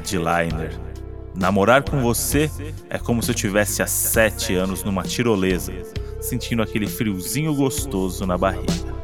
headliner. Namorar com você é como se eu tivesse há sete anos numa tirolesa, sentindo aquele friozinho gostoso na barriga.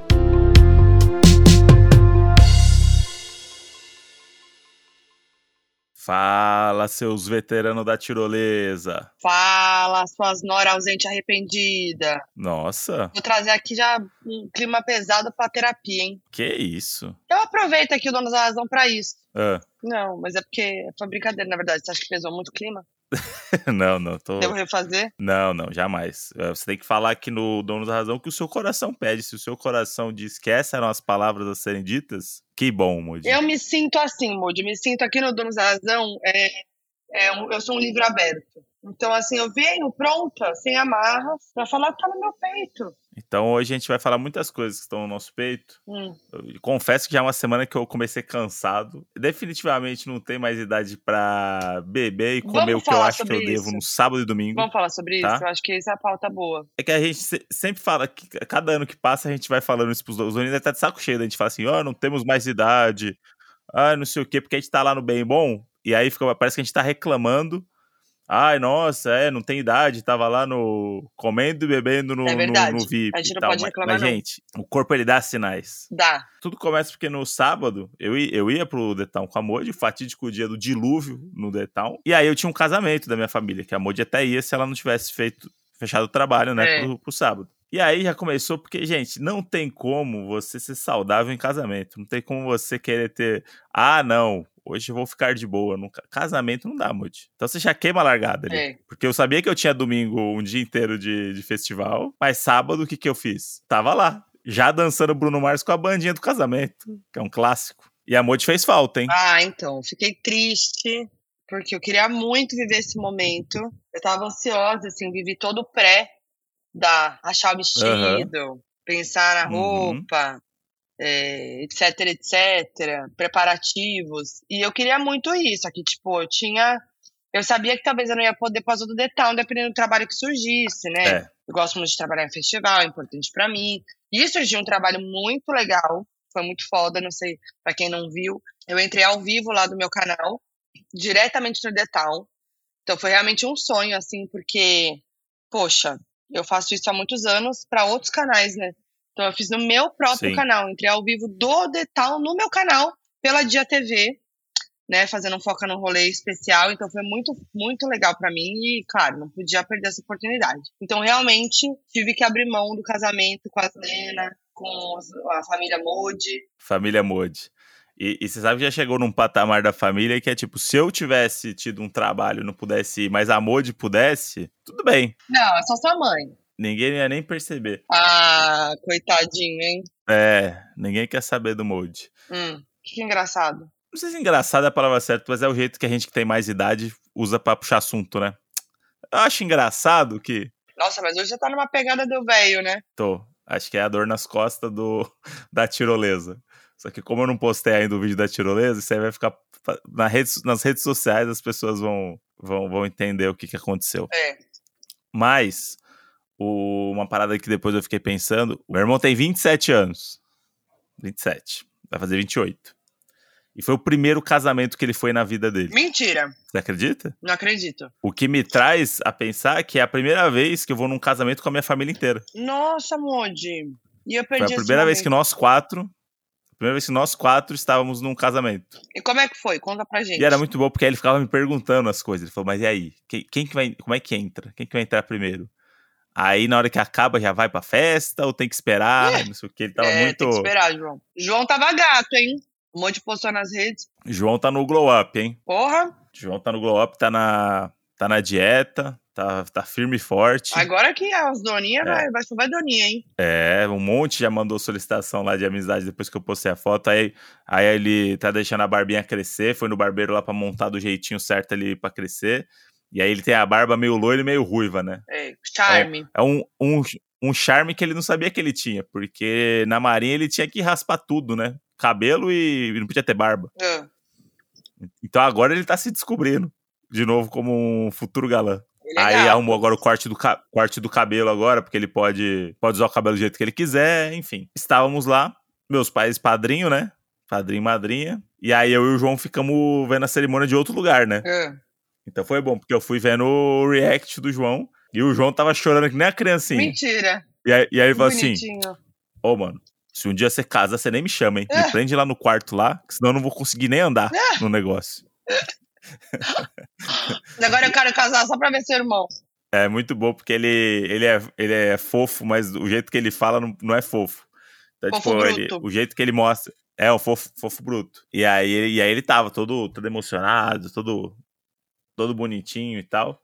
Fala, seus veteranos da tirolesa. Fala, suas nora ausente arrependida. Nossa, Vou trazer aqui já um clima pesado pra terapia, hein? que isso? Eu aproveito aqui o Dono da Razão pra isso. Ah, Não, mas é porque foi brincadeira, na verdade. Você acha que pesou muito o clima? não, não, tô. Devo refazer? Não, não, jamais. Eh, Você tem que falar aqui no Dono da Razão que o seu coração pede. Se o seu coração diz que essas eram as palavras a serem ditas, que bom, Moody. Eu me sinto assim, Moody. Me sinto aqui no Donos da Razão. É, é eu sou um livro aberto. Então, assim, eu venho pronta, sem amarras, pra falar que tá no meu peito. Então hoje a gente vai falar muitas coisas que estão no nosso peito. Hum. Confesso que já é uma semana que eu comecei cansado. Definitivamente não tenho mais idade pra beber e comer Vamos o que eu acho que eu sobre devo isso. no sábado e domingo. Vamos falar sobre Tá. isso? Eu acho que essa é a pauta boa. É que a gente se- sempre fala que cada ano que passa a gente vai falando isso pros outros. O Doninho tá de saco cheio. A gente fala assim: ó, não temos mais idade. Ah, não sei o quê, porque a gente tá lá no bem bom. E aí fica, parece que a gente tá reclamando. Ai, nossa, é, não tem idade, tava lá no. comendo e bebendo no, É no- verdade. no, VIP. A gente não tal. pode reclamar, Mas, gente, o corpo ele dá sinais. Dá. Tudo começa porque no sábado eu ia, eu ia pro Town com a Modi, fatídico dia do dilúvio no Town. E aí eu tinha um casamento da minha família, que a Modi até ia se ela não tivesse feito fechado o trabalho, né, É. pro, pro sábado. E aí já começou porque, gente, não tem como você ser saudável em casamento. Não tem como você querer ter, ah, não, hoje eu vou ficar de boa. No ca- casamento não dá, Modi. Então você já queima a largada ali. É. Porque eu sabia que eu tinha domingo um dia inteiro de, de festival, mas sábado o que, que eu fiz? Tava lá, já dançando Bruno Mars com a bandinha do casamento, que é um clássico. E a Modi fez falta, hein? Ah, então, fiquei triste, porque eu queria muito viver esse momento. Eu tava ansiosa, assim, vivi todo o pré da achar o vestido, pensar na Uhum. roupa, é, etc, etc, preparativos. E eu queria muito isso, aqui, tipo, eu tinha. Eu sabia que talvez eu não ia poder fazer do Town, dependendo do trabalho que surgisse, né? É. Eu gosto muito de trabalhar em festival, é importante pra mim. E surgiu um trabalho muito legal, foi muito foda, não sei pra quem não viu. Eu entrei ao vivo lá do meu canal, diretamente no Town. Então foi realmente um sonho, assim, porque, poxa, eu faço isso há muitos anos pra outros canais, né? Então eu fiz no meu próprio Sim. canal, entrei ao vivo do Town no meu canal, pela Dia TV, né? Fazendo um foca no rolê especial. Então foi muito, muito legal pra mim e, claro, não podia perder essa oportunidade. Então realmente tive que abrir mão do casamento com a Lena, com a família Modi. Família Modi. E, e você sabe que já chegou num patamar da família que é tipo, se eu tivesse tido um trabalho e não pudesse ir, mas a Modi pudesse, tudo bem. Não, é só sua mãe. Ninguém ia nem perceber. Ah, coitadinho, hein? É, ninguém quer saber do Modi. Hum, que engraçado. Não sei se engraçado é a palavra certa, mas é o jeito que a gente que tem mais idade usa pra puxar assunto, né? Eu acho engraçado que. Nossa, mas hoje você tá numa pegada do velho, né? Tô. Acho que é a dor nas costas do, da tirolesa. Só que como eu não postei ainda o vídeo da tirolesa, isso aí vai ficar. Na rede, nas redes sociais as pessoas vão, vão, vão entender o que, que aconteceu. É. Mas, o- uma parada que depois eu fiquei pensando: o meu irmão tem 27 anos. 27. Vai fazer 28. E foi o primeiro casamento que ele foi na vida dele. Mentira. Você acredita? Não acredito. O que me traz a pensar que é a primeira vez que eu vou num casamento com a minha família inteira. Nossa, Modi. E eu Foi perdi a esse primeira vez que nós quatro. Primeira vez que nós quatro estávamos num casamento. E como é que foi? Conta pra gente. E era muito bom porque ele ficava me perguntando as coisas. Ele falou, mas e aí? Quem, quem que vai. Como é que entra? Quem que vai entrar primeiro? Aí na hora que acaba já vai pra festa ou tem que esperar? Não sei o que. Ele tava é, muito. tem que esperar, João. João tava gato, hein? Um monte postou nas redes. João tá no glow up, hein? Porra, João tá no glow up, tá na, tá na dieta, tá, tá firme e forte. agora que as doninhas É. vai, vai, vai doninha, hein? É, um monte já mandou solicitação lá de amizade depois que eu postei a foto. Aí, aí ele tá deixando a barbinha crescer, foi no barbeiro lá pra montar do jeitinho certo ali pra crescer. E aí ele tem a barba meio loira e meio ruiva, né? É, charme. É um, um, um charme que ele não sabia que ele tinha, porque na marinha ele tinha que raspar tudo, né? Cabelo e e não podia ter barba. Ah, Então agora ele tá se descobrindo de novo como um futuro galã. É Aí arrumou agora o corte do, corte do cabelo agora, porque ele pode, pode usar o cabelo do jeito que ele quiser, enfim. Estávamos lá, meus pais padrinho, né? padrinho e madrinha. E aí eu e o João ficamos vendo a cerimônia de outro lugar, né? É. Então foi bom, porque eu fui vendo o react do João e o João tava chorando que nem a criancinha. Mentira. E aí, e aí ele falou assim. Ô, mano, se um dia você casa, você nem me chama, hein? Me É. prende lá no quarto lá, que senão eu não vou conseguir nem andar no negócio. Agora eu quero casar só pra ver seu irmão. É muito bom porque ele, ele, é, ele é fofo, mas o jeito que ele fala não, não é fofo. Então, Fofo tipo, ele- o jeito que ele mostra é um fofo, fofo bruto. E aí, ele- e aí ele tava todo, todo emocionado, todo, todo bonitinho e tal.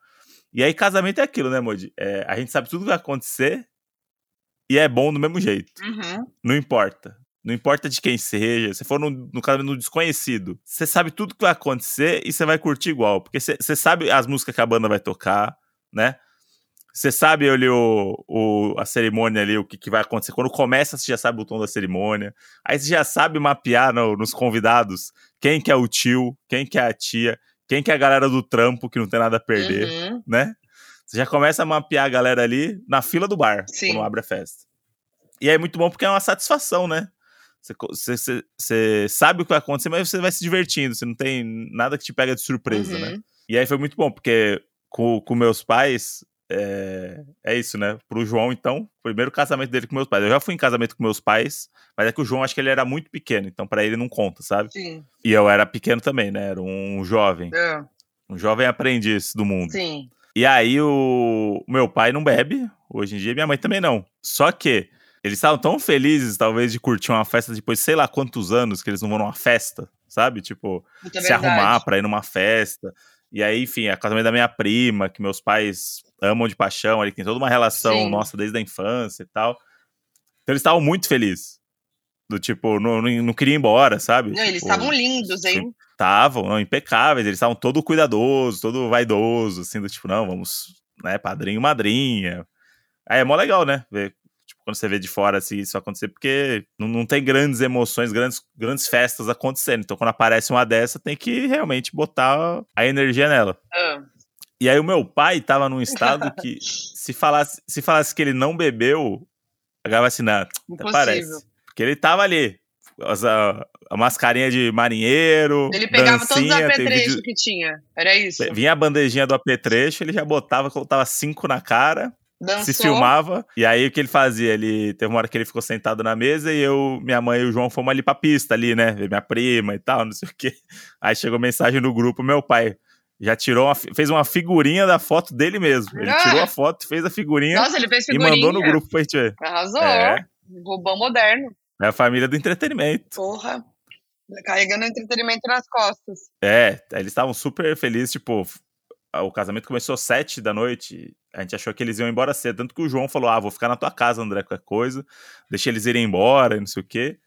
E aí, casamento é aquilo, né, Modi? É, a gente sabe tudo que vai acontecer e é bom do mesmo jeito. Uhum. Não importa. Não importa de quem seja. Se for no, no casamento no desconhecido, você sabe tudo que vai acontecer e você vai curtir igual. Porque você sabe as músicas que a banda vai tocar, né? Você sabe ali o, o- a cerimônia ali, o que, que vai acontecer. Quando começa, você já sabe o tom da cerimônia. Aí você já sabe mapear no- nos convidados quem que é o tio, quem que é a tia, quem que é a galera do trampo que não tem nada a perder Uhum. né? Você já começa a mapear a galera ali na fila do bar, Sim. quando abre a festa. E é muito bom porque é uma satisfação, né? Você, sabe o que vai acontecer, mas você vai se divertindo, você não tem nada que te pega de surpresa, né? Uhum. E aí foi muito bom, porque com, com meus pais, é, é isso, né? Pro João, então, primeiro casamento dele com meus pais. Eu já fui em casamento com meus pais, mas é que o João, acho que ele era muito pequeno, então pra ele não conta, sabe? Sim. E eu era pequeno também, né? Era um jovem, É. um jovem aprendiz do mundo. Sim. E aí o meu pai não bebe, hoje em dia minha mãe também não. Só que eles estavam tão felizes, talvez, de curtir uma festa depois de sei lá quantos anos que eles não vão numa festa, sabe? Tipo, Puta se verdade. arrumar pra ir numa festa. E aí, enfim, é casamento da minha prima, que meus pais amam de paixão, ali tem toda uma relação Sim. nossa desde a infância e tal. Então eles estavam muito felizes. Do tipo, não, não, não queria ir embora, sabe? Não, eles Tipo, estavam lindos, hein? Estavam, impecáveis, eles estavam todo cuidadoso, todo vaidoso, assim, do tipo, não, vamos, né, padrinho, madrinha. Aí é mó legal, né, ver, quando você vê de fora, assim, isso acontecer, porque não, não tem grandes emoções, grandes, grandes festas acontecendo, então quando aparece uma dessa, tem que realmente botar a energia nela. Ah. E aí o meu pai tava num estado que, se falasse, se falasse que ele não bebeu, a galera vai assim, não, até parece. Porque ele tava ali, a, a mascarinha de marinheiro, Ele pegava todos os dancinha, apetrechos vídeo- que tinha. Era isso. Vinha a bandejinha do apetrecho, ele já botava, colocava cinco na cara, Dançou. se filmava, e aí o que ele fazia? Ele teve uma hora que ele ficou sentado na mesa e eu, minha mãe e o João fomos ali pra pista ali, né? Ver minha prima e tal, não sei o quê. Aí chegou mensagem no grupo, meu pai já tirou uma, fez uma figurinha da foto dele mesmo. Ele Ah! tirou a foto, fez a figurinha Nossa, ele fez e figurinha. mandou no grupo pra gente ver. Arrasou. É. Rubão moderno. É a família do entretenimento. Porra. Carregando entretenimento nas costas. É, eles estavam super felizes, tipo, o casamento começou às sete da noite, a gente achou que eles iam embora cedo, tanto que o João falou, ah, vou ficar na tua casa, André, qualquer coisa, deixa eles irem embora, e não sei o quê.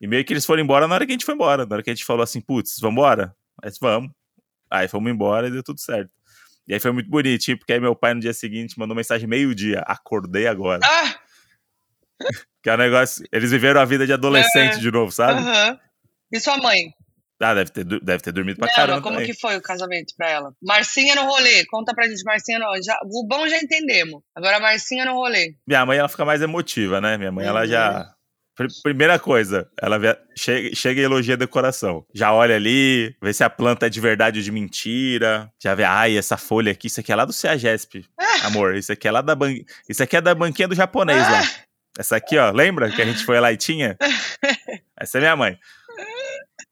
E meio que eles foram embora na hora que a gente foi embora, na hora que a gente falou assim, putz, vambora? Aí vamos. Aí fomos embora e deu tudo certo. E aí foi muito bonitinho, porque aí meu pai no dia seguinte mandou mensagem meio-dia, acordei agora. Ah! Que é um negócio, eles viveram a vida de adolescente É. de novo, sabe? Aham. E sua mãe? Ah, deve ter, deve ter dormido pra Não, caramba como também. que foi o casamento pra ela? Marcinha no rolê. Conta pra gente, Marcinha no já O bom já entendemos. Agora Marcinha no rolê. Minha mãe, ela fica mais emotiva, né? Minha mãe, ela Uhum. já. Pr- Primeira coisa, ela vê- chega, chega e elogia a decoração. Já olha ali, vê se a planta é de verdade ou de mentira. Já vê, ai, essa folha aqui, isso aqui é lá do CEAGESP. Amor, isso aqui é lá da ban... Isso aqui é da banquinha do japonês lá. Essa aqui, ó, lembra que a gente foi lá e tinha? Essa é minha mãe.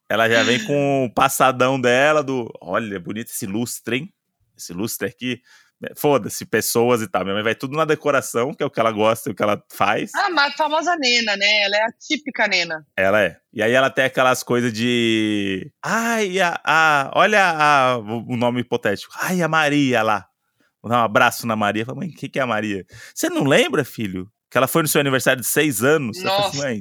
Ela já vem com o passadão dela do. Olha, bonito esse lustre, hein? Esse lustre aqui. Foda-se, pessoas e tal. Minha mãe vai tudo na decoração, que é o que ela gosta e o que ela faz. Ah, mas a famosa Nena, né? Ela é a típica Nena. Ela é. E aí ela tem aquelas coisas de. Ai, a, a- olha a- o nome hipotético. Ai, a Maria lá. Vou dar um abraço na Maria. Fala, mãe, o que, que é a Maria? Você não lembra, filho? Que ela foi no seu aniversário de seis anos? Eu falei assim, Nossa. mãe,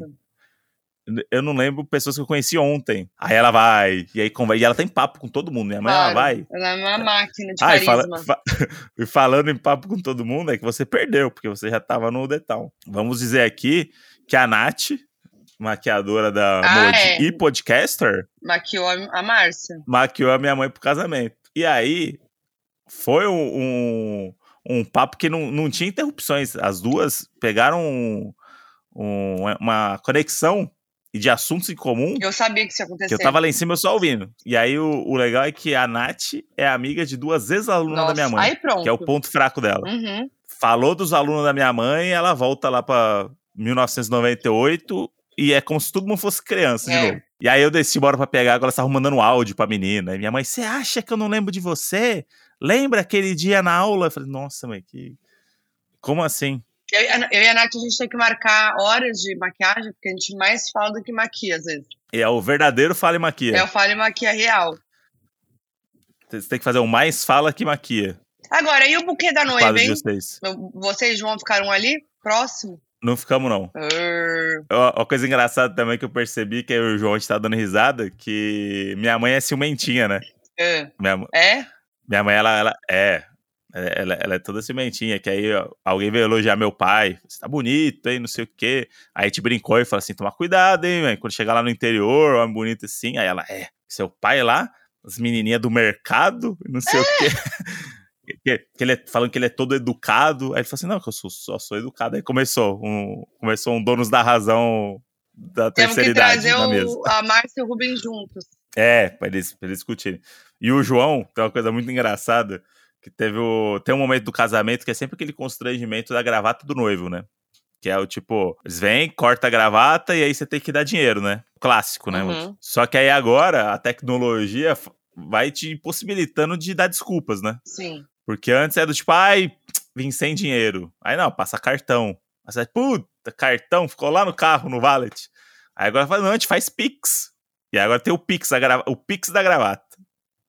eu não lembro pessoas que eu conheci ontem. Aí ela vai, e aí conversa. E ela tem papo com todo mundo. Minha mãe, ela Claro. vai. Ela é uma máquina de Ah, e, carisma. fala- fa- e falando em papo com todo mundo, é que você perdeu, porque você já tava no detal. Vamos dizer aqui que a Nath, maquiadora da Ah, Modi é. e podcaster, Maquiou a a Márcia. maquiou a minha mãe pro casamento. E aí, foi um, um, um papo que não, não tinha interrupções. As duas pegaram um- um- uma conexão e de assuntos em comum. Eu sabia que isso ia acontecer. Eu tava lá em cima eu só ouvindo. E aí o, o legal é que a Nath é amiga de duas ex-alunas da minha mãe. Aí pronto. Que é o ponto fraco dela. Uhum. Falou dos alunos da minha mãe, ela volta lá pra 1998 e é como se todo mundo fosse criança de É. novo. E aí eu desci embora pra pegar, agora ela tava mandando um áudio pra menina. E minha mãe, você acha que eu não lembro de você? Lembra aquele dia na aula? Eu falei, nossa, mãe, que. Como assim? Eu, e a- eu e a Nath, a gente tem que marcar horas de maquiagem, porque a gente mais fala do que maquia, às vezes. É o verdadeiro fala e maquia. É o fala e maquia real. Você tem que fazer o mais fala que maquia. Agora, e o buquê da noiva, hein? vocês. Vocês vão ficar um ali, próximo? Não ficamos, não. Ó, Uma coisa engraçada também que eu percebi, que o João a gente tá dando risada, que minha mãe é ciumentinha, né? É. Minha, É? minha mãe, ela, ela é. Ela, ela é toda cimentinha, que aí ó, alguém veio elogiar meu pai. Você tá bonito, hein? Não sei o quê. Aí a gente brincou e falou assim: toma cuidado, hein, mãe? Quando chegar lá no interior, homem bonito assim. Aí ela, é. Seu pai lá, as menininhas do mercado, não sei o quê. Que, que ele é, falando que ele é todo educado. Aí ele falou assim: não, que eu sou, só sou educado. Aí começou um, começou um Donos da Razão da Temos terceira que idade trazer na mesa. o, a Márcia e o Rubens juntos. É, pra eles, pra eles discutirem. E o João, tem uma coisa muito engraçada, que teve o. Tem um momento do casamento que é sempre aquele constrangimento da gravata do noivo, né? Que é o tipo, eles vêm, corta a gravata e aí você tem que dar dinheiro, né? Clássico, né? Uhum. Só que aí agora a tecnologia vai te impossibilitando de dar desculpas, né? Sim. Porque antes era do tipo, ai, vim sem dinheiro. Aí não, passa cartão. Aí você, puta, cartão, ficou lá no carro, no valet. Aí agora fala, não, a gente faz Pix. E agora tem o Pix, a grava- o Pix da gravata.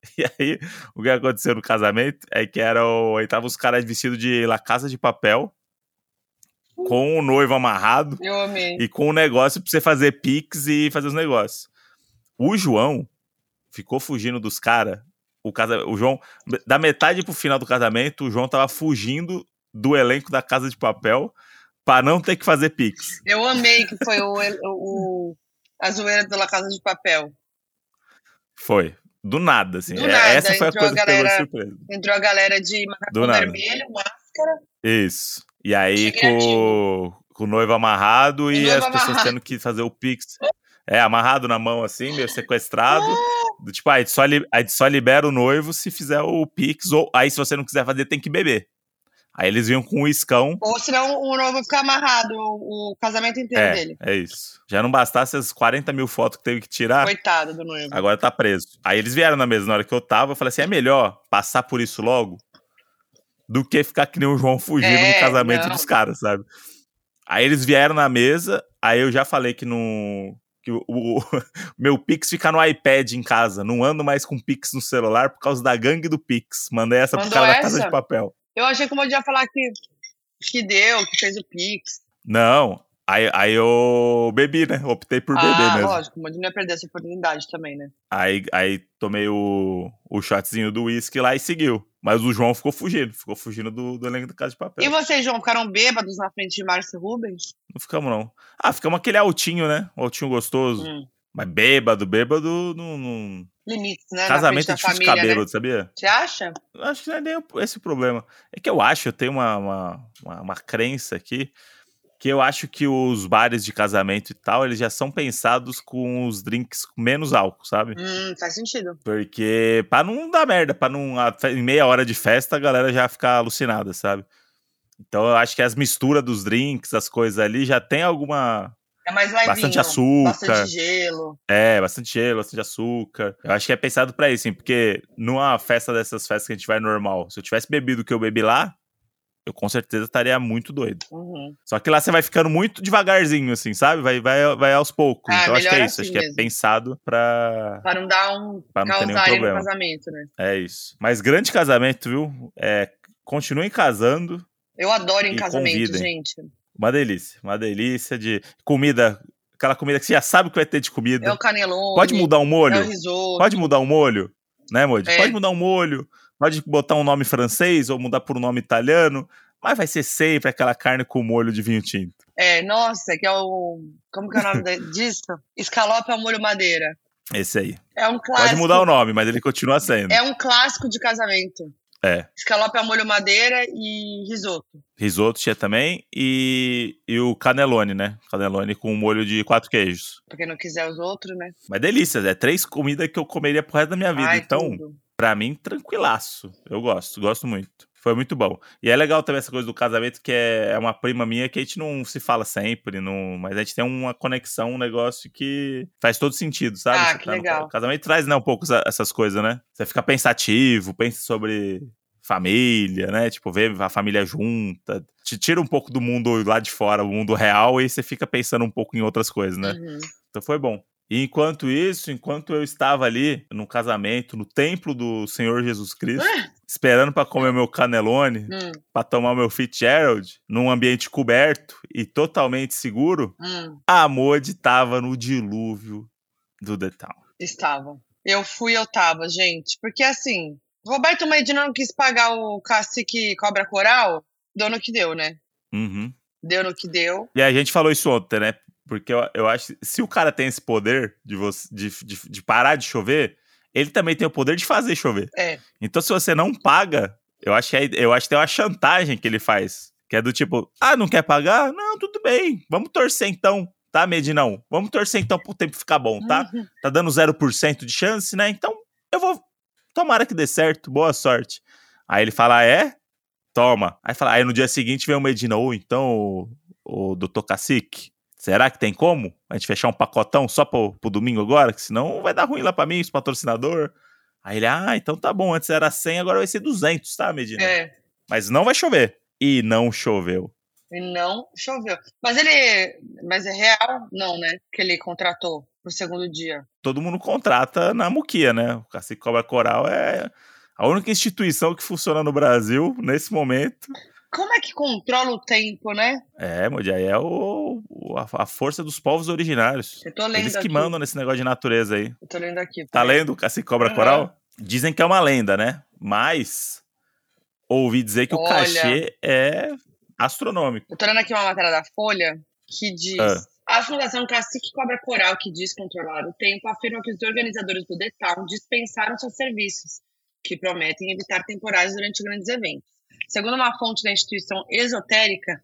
E aí, o que aconteceu no casamento é que era o, aí tava os caras vestidos de La Casa de Papel, com o noivo amarrado Eu amei. e com o negócio pra você fazer Pix e fazer os negócios. O João ficou fugindo dos caras. O, casa, o João, da metade pro final do casamento, o João tava fugindo do elenco da Casa de Papel pra não ter que fazer Pix. Eu amei que foi o, o, a zoeira da Casa de Papel. Foi. Do nada, assim. Do É- nada, Essa foi a entrou a coisa que pegou de galera- surpresa. Entrou a galera de macacão vermelho, máscara. Isso. E aí, com, com o noivo amarrado e noivo as pessoas amarrado. tendo que fazer o Pix. É, amarrado na mão, assim, meio sequestrado. Do tipo, ah, a gente, só li- a gente só libera o noivo se fizer o Pix, ou aí se você não quiser fazer, tem que beber. Aí eles vinham com um iscão. Ou senão o noivo ficar amarrado o, o casamento inteiro É, dele. é isso. Já não bastasse as 40 mil fotos que teve que tirar, Coitado do noivo. agora tá preso. Aí eles vieram na mesa na hora que eu tava, eu falei assim, é melhor passar por isso logo do que ficar que nem o João fugindo É, no casamento não. dos caras, sabe? Aí eles vieram na mesa, aí eu já falei que não... Que o, o- meu Pix fica no iPad em casa. Não ando mais com Pix no celular por causa da gangue do Pix. Mandei essa pro Mandou cara da casa essa? de papel. Eu achei que o ia falar que, que deu, que fez o Pix. Não. Aí, aí eu bebi, né? Optei por beber ah, mesmo. lógico, o não ia perder essa oportunidade também, né? Aí, aí tomei o, o shotzinho do uísque lá e seguiu. Mas o João ficou fugindo. Ficou fugindo do, do elenco da Casa de Papel. E vocês, João, ficaram bêbados na frente de Márcio Rubens? Não ficamos, não. Ah, ficamos aquele altinho, né? Altinho gostoso. Hum. Mas bêbado, bêbado, não. não... Limites, né? Casamento é difícil família, ficar bêbado, né? sabia? Você acha? Acho que não é nem esse o problema. É que eu acho, eu tenho uma, uma, uma, uma crença aqui, que eu acho que os bares de casamento e tal, eles já são pensados com os drinks com menos álcool, sabe? Hum, faz sentido. Porque pra não dar merda, pra não. Em meia hora de festa a galera já ficar alucinada, sabe? Então eu acho que as misturas dos drinks, as coisas ali, já tem alguma. É mais levinho. Bastante açúcar. Bastante gelo. É, bastante gelo, bastante açúcar. Eu acho que é pensado pra isso, hein? Porque numa festa dessas festas que a gente vai normal, se eu tivesse bebido o que eu bebi lá, eu com certeza estaria muito doido. Uhum. Só que lá você vai ficando muito devagarzinho, assim, sabe? Vai, vai, vai aos poucos. Ah, então acho que é isso. assim acho que é mesmo. pensado pra. Pra não dar um Pra não ter nenhum problema. casamento, né? É isso. Mas grande casamento, viu? É, continuem casando. Eu adoro em casamento, convidem. gente. Uma delícia. Uma delícia de comida. Aquela comida que você já sabe que vai ter de comida. É o canelone. Pode mudar um É o molho? risoto. Pode mudar um molho? Né, Moody? É. Pode mudar um molho. Pode botar um nome francês ou mudar por um nome italiano. Mas vai ser sempre aquela carne com molho de vinho tinto. É, nossa, que é o. Como que é o nome disso? Escalope ao molho madeira. Esse aí. É um clássico. Pode mudar o nome, mas ele continua sendo. É um clássico de casamento. É. Escalope ao molho madeira e risoto. Risoto tinha também. E, e o canelone, né? Canelone com molho de quatro queijos. Pra quem não quiser os outros, né? Mas delícias, é três comidas que eu comeria pro resto da minha vida. Ai, então, tudo. pra mim, tranquilaço. Eu gosto, gosto muito. Foi muito bom. E é legal também essa coisa do casamento, que é é uma prima minha que a gente não se fala sempre, não, mas a gente tem uma conexão, um negócio que faz todo sentido, sabe? Ah, Você que tá no legal. ca- casamento traz, né, um pouco essa- essas coisas, né? Você fica pensativo, pensa sobre família, né? Tipo, ver a família junta. Te tira um pouco do mundo lá de fora, o mundo real, e você fica pensando um pouco em outras coisas, né? Uhum. Então foi bom. E enquanto isso, enquanto eu estava ali no casamento, no templo do Senhor Jesus Cristo, esperando para comer meu canelone, Hum, para tomar meu Fitzgerald, num ambiente coberto e totalmente seguro, hum, a Modi tava no dilúvio do The Town. estava. Eu fui, eu tava, gente. Porque assim, Roberto Medina não quis pagar o cacique cobra coral, deu no que deu, né? Uhum. Deu no que deu. E a gente falou isso ontem, né? Porque eu, eu acho que se o cara tem esse poder de, você, de, de, de parar de chover, ele também tem o poder de fazer chover. É. Então, se você não paga, eu acho que, é- eu acho que tem uma chantagem que ele faz. Que é do tipo, ah, não quer pagar? Não, tudo bem. Vamos torcer então, tá, Medinão? Vamos torcer então pro tempo ficar bom, tá? Uhum. Tá dando 0% de chance, né? Então, eu vou. Tomara que dê certo, boa sorte. Aí ele fala, ah, é? Toma. Aí fala, aí no dia seguinte vem o Medina, ou então, o, o doutor Cacique, será que tem como a gente fechar um pacotão só pro, pro domingo agora? Que senão vai dar ruim lá pra mim, os patrocinador. Aí ele, ah, então tá bom, antes era 100, agora vai ser 200, tá, Medina? É. Mas não vai chover. E não choveu. E não choveu. Mas ele. Mas é real? Não, né? Que ele contratou pro segundo dia. Todo mundo contrata na Muquia, né? O Cacique Cobra Coral é a única instituição que funciona no Brasil nesse momento. Como é que controla o tempo, né? É, Modi, aí é o, o- a, a força dos povos originários. Eu tô lendo Eles que aqui. mandam nesse negócio de natureza aí. Eu tô lendo aqui. Tá lendo o Cacique Cobra Aham. Coral? Dizem que é uma lenda, né? Mas ouvi dizer que o Olha. cachê é astronômico. Eu tô lendo aqui uma matéria da Folha que diz. Ah. A Fundação Cacique Cobra Coral, que diz controlar o tempo, afirma que os organizadores do The Town dispensaram seus serviços, que prometem evitar temporais durante grandes eventos. Segundo uma fonte da instituição esotérica,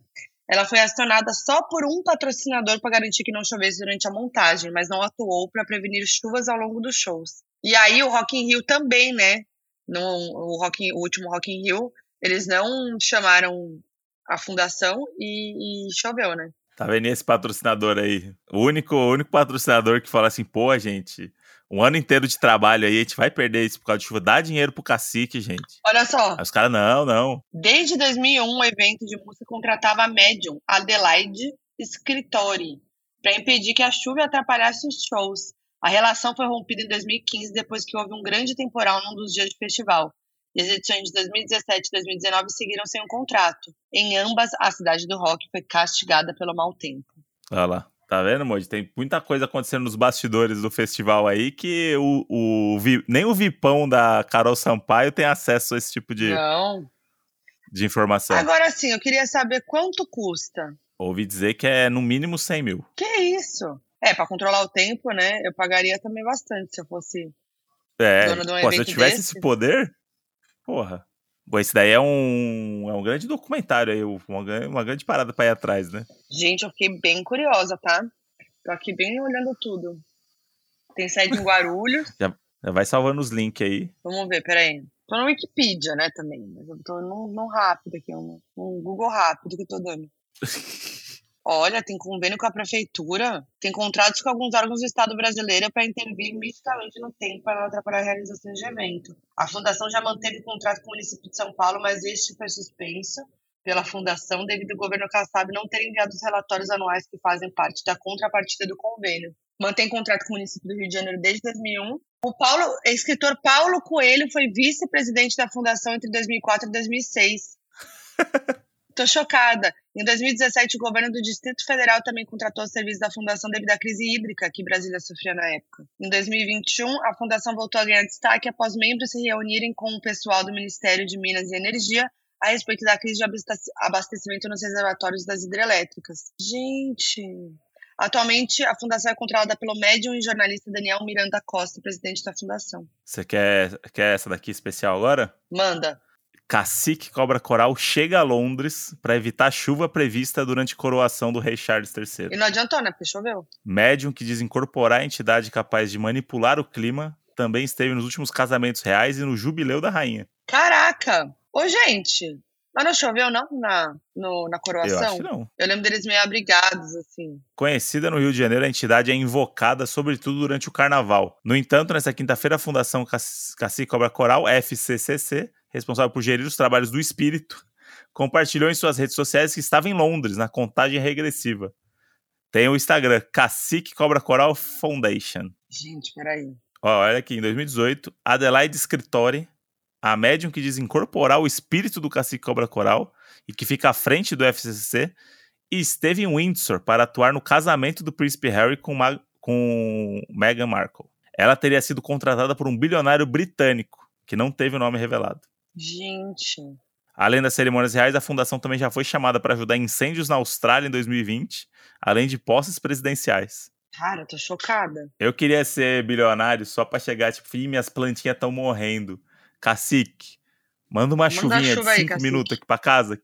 ela foi acionada só por um patrocinador para garantir que não chovesse durante a montagem, mas não atuou para prevenir chuvas ao longo dos shows. E aí o Rock in Rio também, né? No o, Rock in- o último Rock in Rio, eles não chamaram a fundação e, e choveu, né? Tá vendo esse patrocinador aí? O único, o único patrocinador que fala assim, pô, gente, um ano inteiro de trabalho aí, a gente vai perder isso por causa de chuva. Dá dinheiro pro cacique, gente. Olha só, Aí os caras, não, não. desde 2001 o evento de música contratava a médium Adelaide Scritori para impedir que a chuva atrapalhasse os shows. A relação foi rompida em 2015 depois que houve um grande temporal num dos dias de festival. E as edições de 2017 e 2019 seguiram sem um contrato. Em ambas, a cidade do rock foi castigada pelo mau tempo. Olha lá. Tá vendo, Moji? Tem muita coisa acontecendo nos bastidores do festival aí que o, o nem o Vipão da Carol Sampaio tem acesso a esse tipo de, Não. de informação. Agora sim, eu queria saber quanto custa. Ouvi dizer que é no mínimo 100 mil. Que isso? É, para controlar o tempo, né? Eu pagaria também bastante se eu fosse. É, Dono de um pô, se eu evento tivesse desse? esse poder, porra. Esse daí é um, é um grande documentário aí, uma, uma grande parada pra ir atrás, né? Gente, eu fiquei bem curiosa, tá? Tô aqui bem olhando tudo. Tem sede em Guarulhos. Já vai salvando os links aí. Vamos ver, peraí. Tô no Wikipedia, né, também. Mas eu tô num, num rápido aqui, um, um Google rápido que eu tô dando. Olha, tem convênio com a prefeitura, tem contratos com alguns órgãos do Estado brasileiro para intervir misticamente no tempo para não atrapalhar a realização de evento. A fundação já manteve contrato com o município de São Paulo, mas este foi suspenso pela fundação devido ao governo Kassab não ter enviado os relatórios anuais que fazem parte da contrapartida do convênio. Mantém contrato com o município do Rio de Janeiro desde 2001. O Paulo, escritor Paulo Coelho foi vice-presidente da fundação entre 2004 e 2006. Tô chocada. Em 2017, o governo do Distrito Federal também contratou os serviços da Fundação devido à crise hídrica que Brasília sofria na época. Em 2021, a Fundação voltou a ganhar destaque após membros se reunirem com o pessoal do Ministério de Minas e Energia a respeito da crise de abastec- abastecimento nos reservatórios das hidrelétricas. Gente! Atualmente, a fundação é controlada pelo médium e jornalista Daniel Miranda Costa, presidente da fundação. Você quer, quer essa daqui especial agora? Manda. Cacique Cobra Coral chega a Londres para evitar a chuva prevista durante a coroação do rei Charles III. E não adiantou, né? Porque choveu. Médium que diz incorporar a entidade capaz de manipular o clima também esteve nos últimos casamentos reais e no jubileu da rainha. Caraca! Ô, gente, mas não choveu, não, na, no, na coroação? Eu acho que não. Eu lembro deles meio abrigados, assim. Conhecida no Rio de Janeiro, a entidade é invocada sobretudo durante o carnaval. No entanto, nesta quinta-feira, a Fundação Cacique Cobra Coral, FCCC, responsável por gerir os trabalhos do espírito, compartilhou em suas redes sociais que estava em Londres, na contagem regressiva. Tem o Instagram, Cacique Cobra Coral Foundation. Gente, peraí. Ó, olha aqui, em 2018, Adelaide Scritori, a médium que diz incorporar o espírito do Cacique Cobra Coral e que fica à frente do FCC, e esteve em Windsor para atuar no casamento do príncipe Harry com, Ma com Meghan Markle. Ela teria sido contratada por um bilionário britânico, que não teve o nome revelado. Gente. Além das cerimônias reais, a fundação também já foi chamada para ajudar incêndios na Austrália em 2020, além de posses presidenciais. Cara, eu tô chocada. Eu queria ser bilionário só para chegar, tipo, Ih, minhas plantinhas estão morrendo. Cacique, manda uma manda chuvinha chuva de 5 minutos aqui para casa,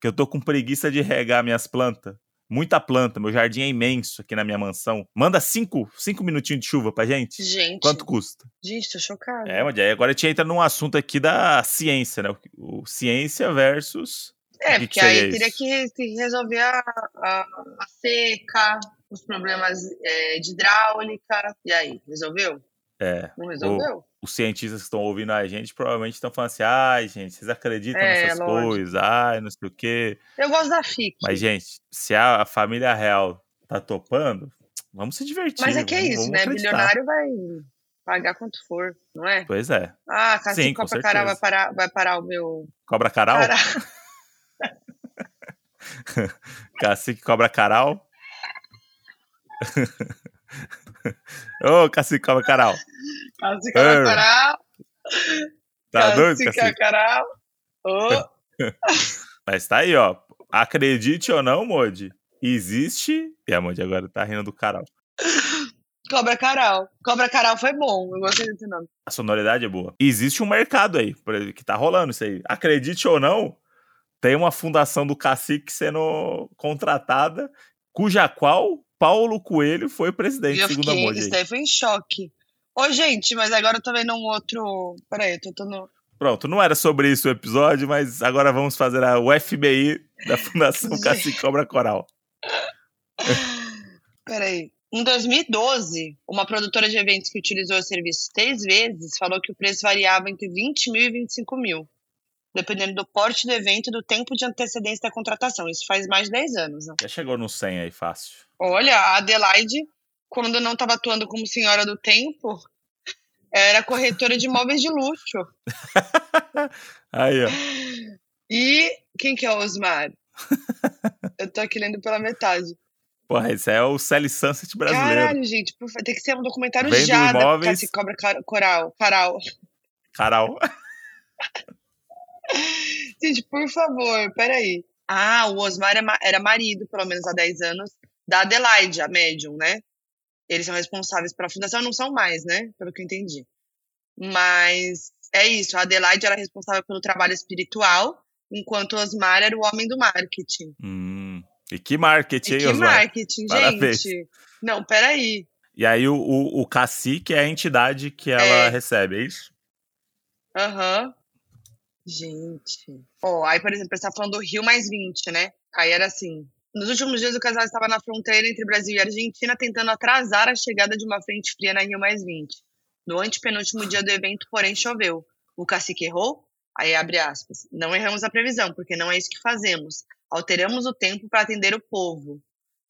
que eu tô com preguiça de regar minhas plantas. Muita planta, meu jardim é imenso aqui na minha mansão. Manda cinco, cinco minutinhos de chuva pra gente. Gente. Quanto custa? Gente, tô chocada. É, mas agora a gente entra num assunto aqui da ciência, né? O, o ciência versus. É, porque aí teria que, que resolver a, a, a, seca, os problemas é, de hidráulica. E aí, resolveu? É. Não resolveu? O, os cientistas que estão ouvindo a gente provavelmente estão falando assim: ai, gente, vocês acreditam é, nessas lógico. coisas, ai, não sei o quê. Eu gosto da FIC. Mas, gente, se a família real tá topando, vamos se divertir. Mas é que é isso, né? Acreditar. Bilionário vai pagar quanto for, não é? Pois é. Ah, Cacique Sim, Cobra Caral vai parar, vai parar o meu. Cobra Caral? Cara... Cacique Cobra Caral? Ô, oh, Cacique Cobra Caral. Cacique Cobra Caral. Tá doido, Cacique? Caral. Oh. Mas tá aí, ó. Acredite ou não, Modi, existe. E a Modi agora tá rindo do Caral. Cobra Caral. Cobra Caral foi bom, eu gostei desse nome. A sonoridade é boa. Existe um mercado aí, que tá rolando isso aí. Acredite ou não, tem uma fundação do cacique sendo contratada, cuja qual Paulo Coelho foi presidente, eu segundo fiquei, a. Isso foi em choque. Ô, gente, mas agora eu tô vendo um outro. Peraí, eu tô, tô no. Pronto, não era sobre isso o episódio, mas agora vamos fazer a FBI da Fundação Cacique Cobra Coral. Peraí. Em 2012, uma produtora de eventos que utilizou o serviço três vezes falou que o preço variava entre 20 mil e 25 mil, dependendo do porte do evento e do tempo de antecedência da contratação. Isso faz mais de 10 anos. Né? Já chegou no 100 aí, fácil. Olha, a Adelaide, quando não estava atuando como senhora do tempo, era corretora de imóveis de luxo. aí, ó. E quem que é o Osmar? Eu tô aqui lendo pela metade. Porra, esse é o Sally Sunset brasileiro. Caralho, gente, tem que ser um documentário Vendo já imóveis... da cobra coral. Caral. Caral. gente, por favor, peraí. Ah, o Osmar era marido, pelo menos há 10 anos, da Adelaide, a médium, né? Eles são responsáveis pela fundação, não são mais, né? Pelo que eu entendi. Mas é isso, a Adelaide era responsável pelo trabalho espiritual, enquanto o Osmar era o homem do marketing. Hum, e que marketing, hein, Que Osmar? marketing, Parabéns. gente. Não, peraí. E aí o, o, o cacique é a entidade que ela é. recebe, é isso? Aham. Uhum. Gente. Ó, oh, aí, por exemplo, você tá falando do Rio mais 20, né? Aí era assim, nos últimos dias, o casal estava na fronteira entre Brasil e Argentina, tentando atrasar a chegada de uma frente fria na Rio Mais 20. No antepenúltimo dia do evento, porém, choveu. O cacique errou? Aí abre aspas. Não erramos a previsão, porque não é isso que fazemos. Alteramos o tempo para atender o povo.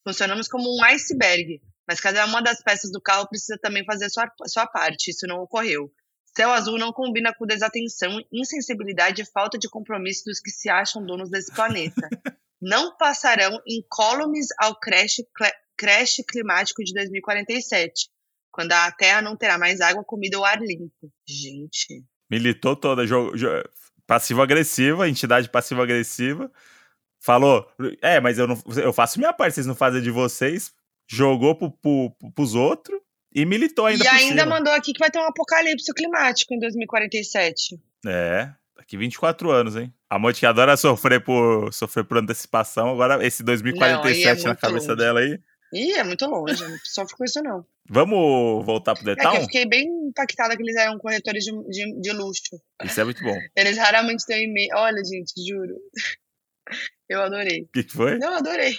Funcionamos como um iceberg, mas cada uma das peças do carro precisa também fazer sua, sua parte. Isso não ocorreu. Céu azul não combina com desatenção, insensibilidade e falta de compromisso dos que se acham donos desse planeta. não passarão incólumes ao crash, crash climático de 2047, quando a Terra não terá mais água, comida ou ar limpo. Gente. Militou toda, passivo-agressiva, entidade passivo-agressiva. Falou, é, mas eu, não, eu faço minha parte, vocês não fazem de vocês. Jogou pro, pro, pros outros e militou ainda E ainda cima. mandou aqui que vai ter um apocalipse climático em 2047. É, Daqui 24 anos, hein? A Monte que adora sofrer por, sofrer por antecipação, agora esse 2047 não, é na cabeça longe. dela aí. Ih, é muito longe, não sofre com isso não. Vamos voltar pro detalhe? É que eu fiquei bem impactada que eles eram corretores de, de, de luxo. Isso é muito bom. Eles raramente têm e-mail. Olha, gente, juro. Eu adorei. O que, que foi? Não, adorei.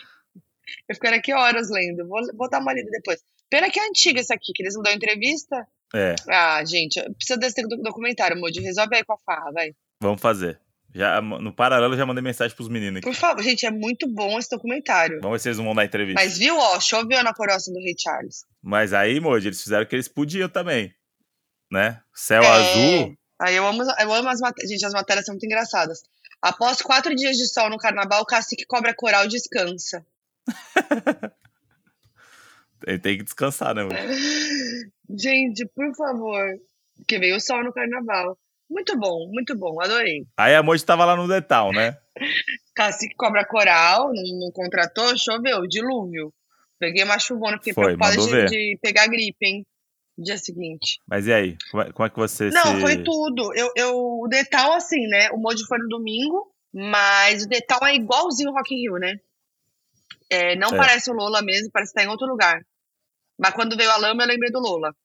Eu ficaria aqui horas lendo. Vou, vou dar uma lida depois. Pena que é antiga essa aqui, que eles não dão entrevista. É. Ah, gente, precisa desse documentário, Moody. Resolve aí com a farra, vai. Vamos fazer. Já, no paralelo, já mandei mensagem pros meninos aqui. Por favor, gente, é muito bom esse documentário. Vamos ver se eles não vão dar entrevista. Mas viu, ó, choveu na coroação do Rei Charles. Mas aí, Moody, eles fizeram o que eles podiam também. Né? Céu é... azul. Aí eu amo, eu amo as matérias. Gente, as matérias são muito engraçadas. Após quatro dias de sol no carnaval, o cacique cobra coral descansa. Ele tem que descansar, né? Gente, por favor. Porque veio o sol no carnaval. Muito bom, muito bom, adorei. Aí a Moji tava lá no Detal, né? Cacique Cobra Coral, não, não contratou, choveu, dilúvio. Peguei uma chuvona, fiquei Foi, preocupada de, de, pegar gripe, hein? Dia seguinte. Mas e aí? Como é, como é que você Não, se... foi tudo. Eu, eu, o Detal, assim, né? O Moji foi no domingo, mas o Detal é igualzinho o Rock in Rio, né? É, não é. parece o Lola mesmo, parece que tá em outro lugar. Mas quando veio a lama, eu lembrei do Lola.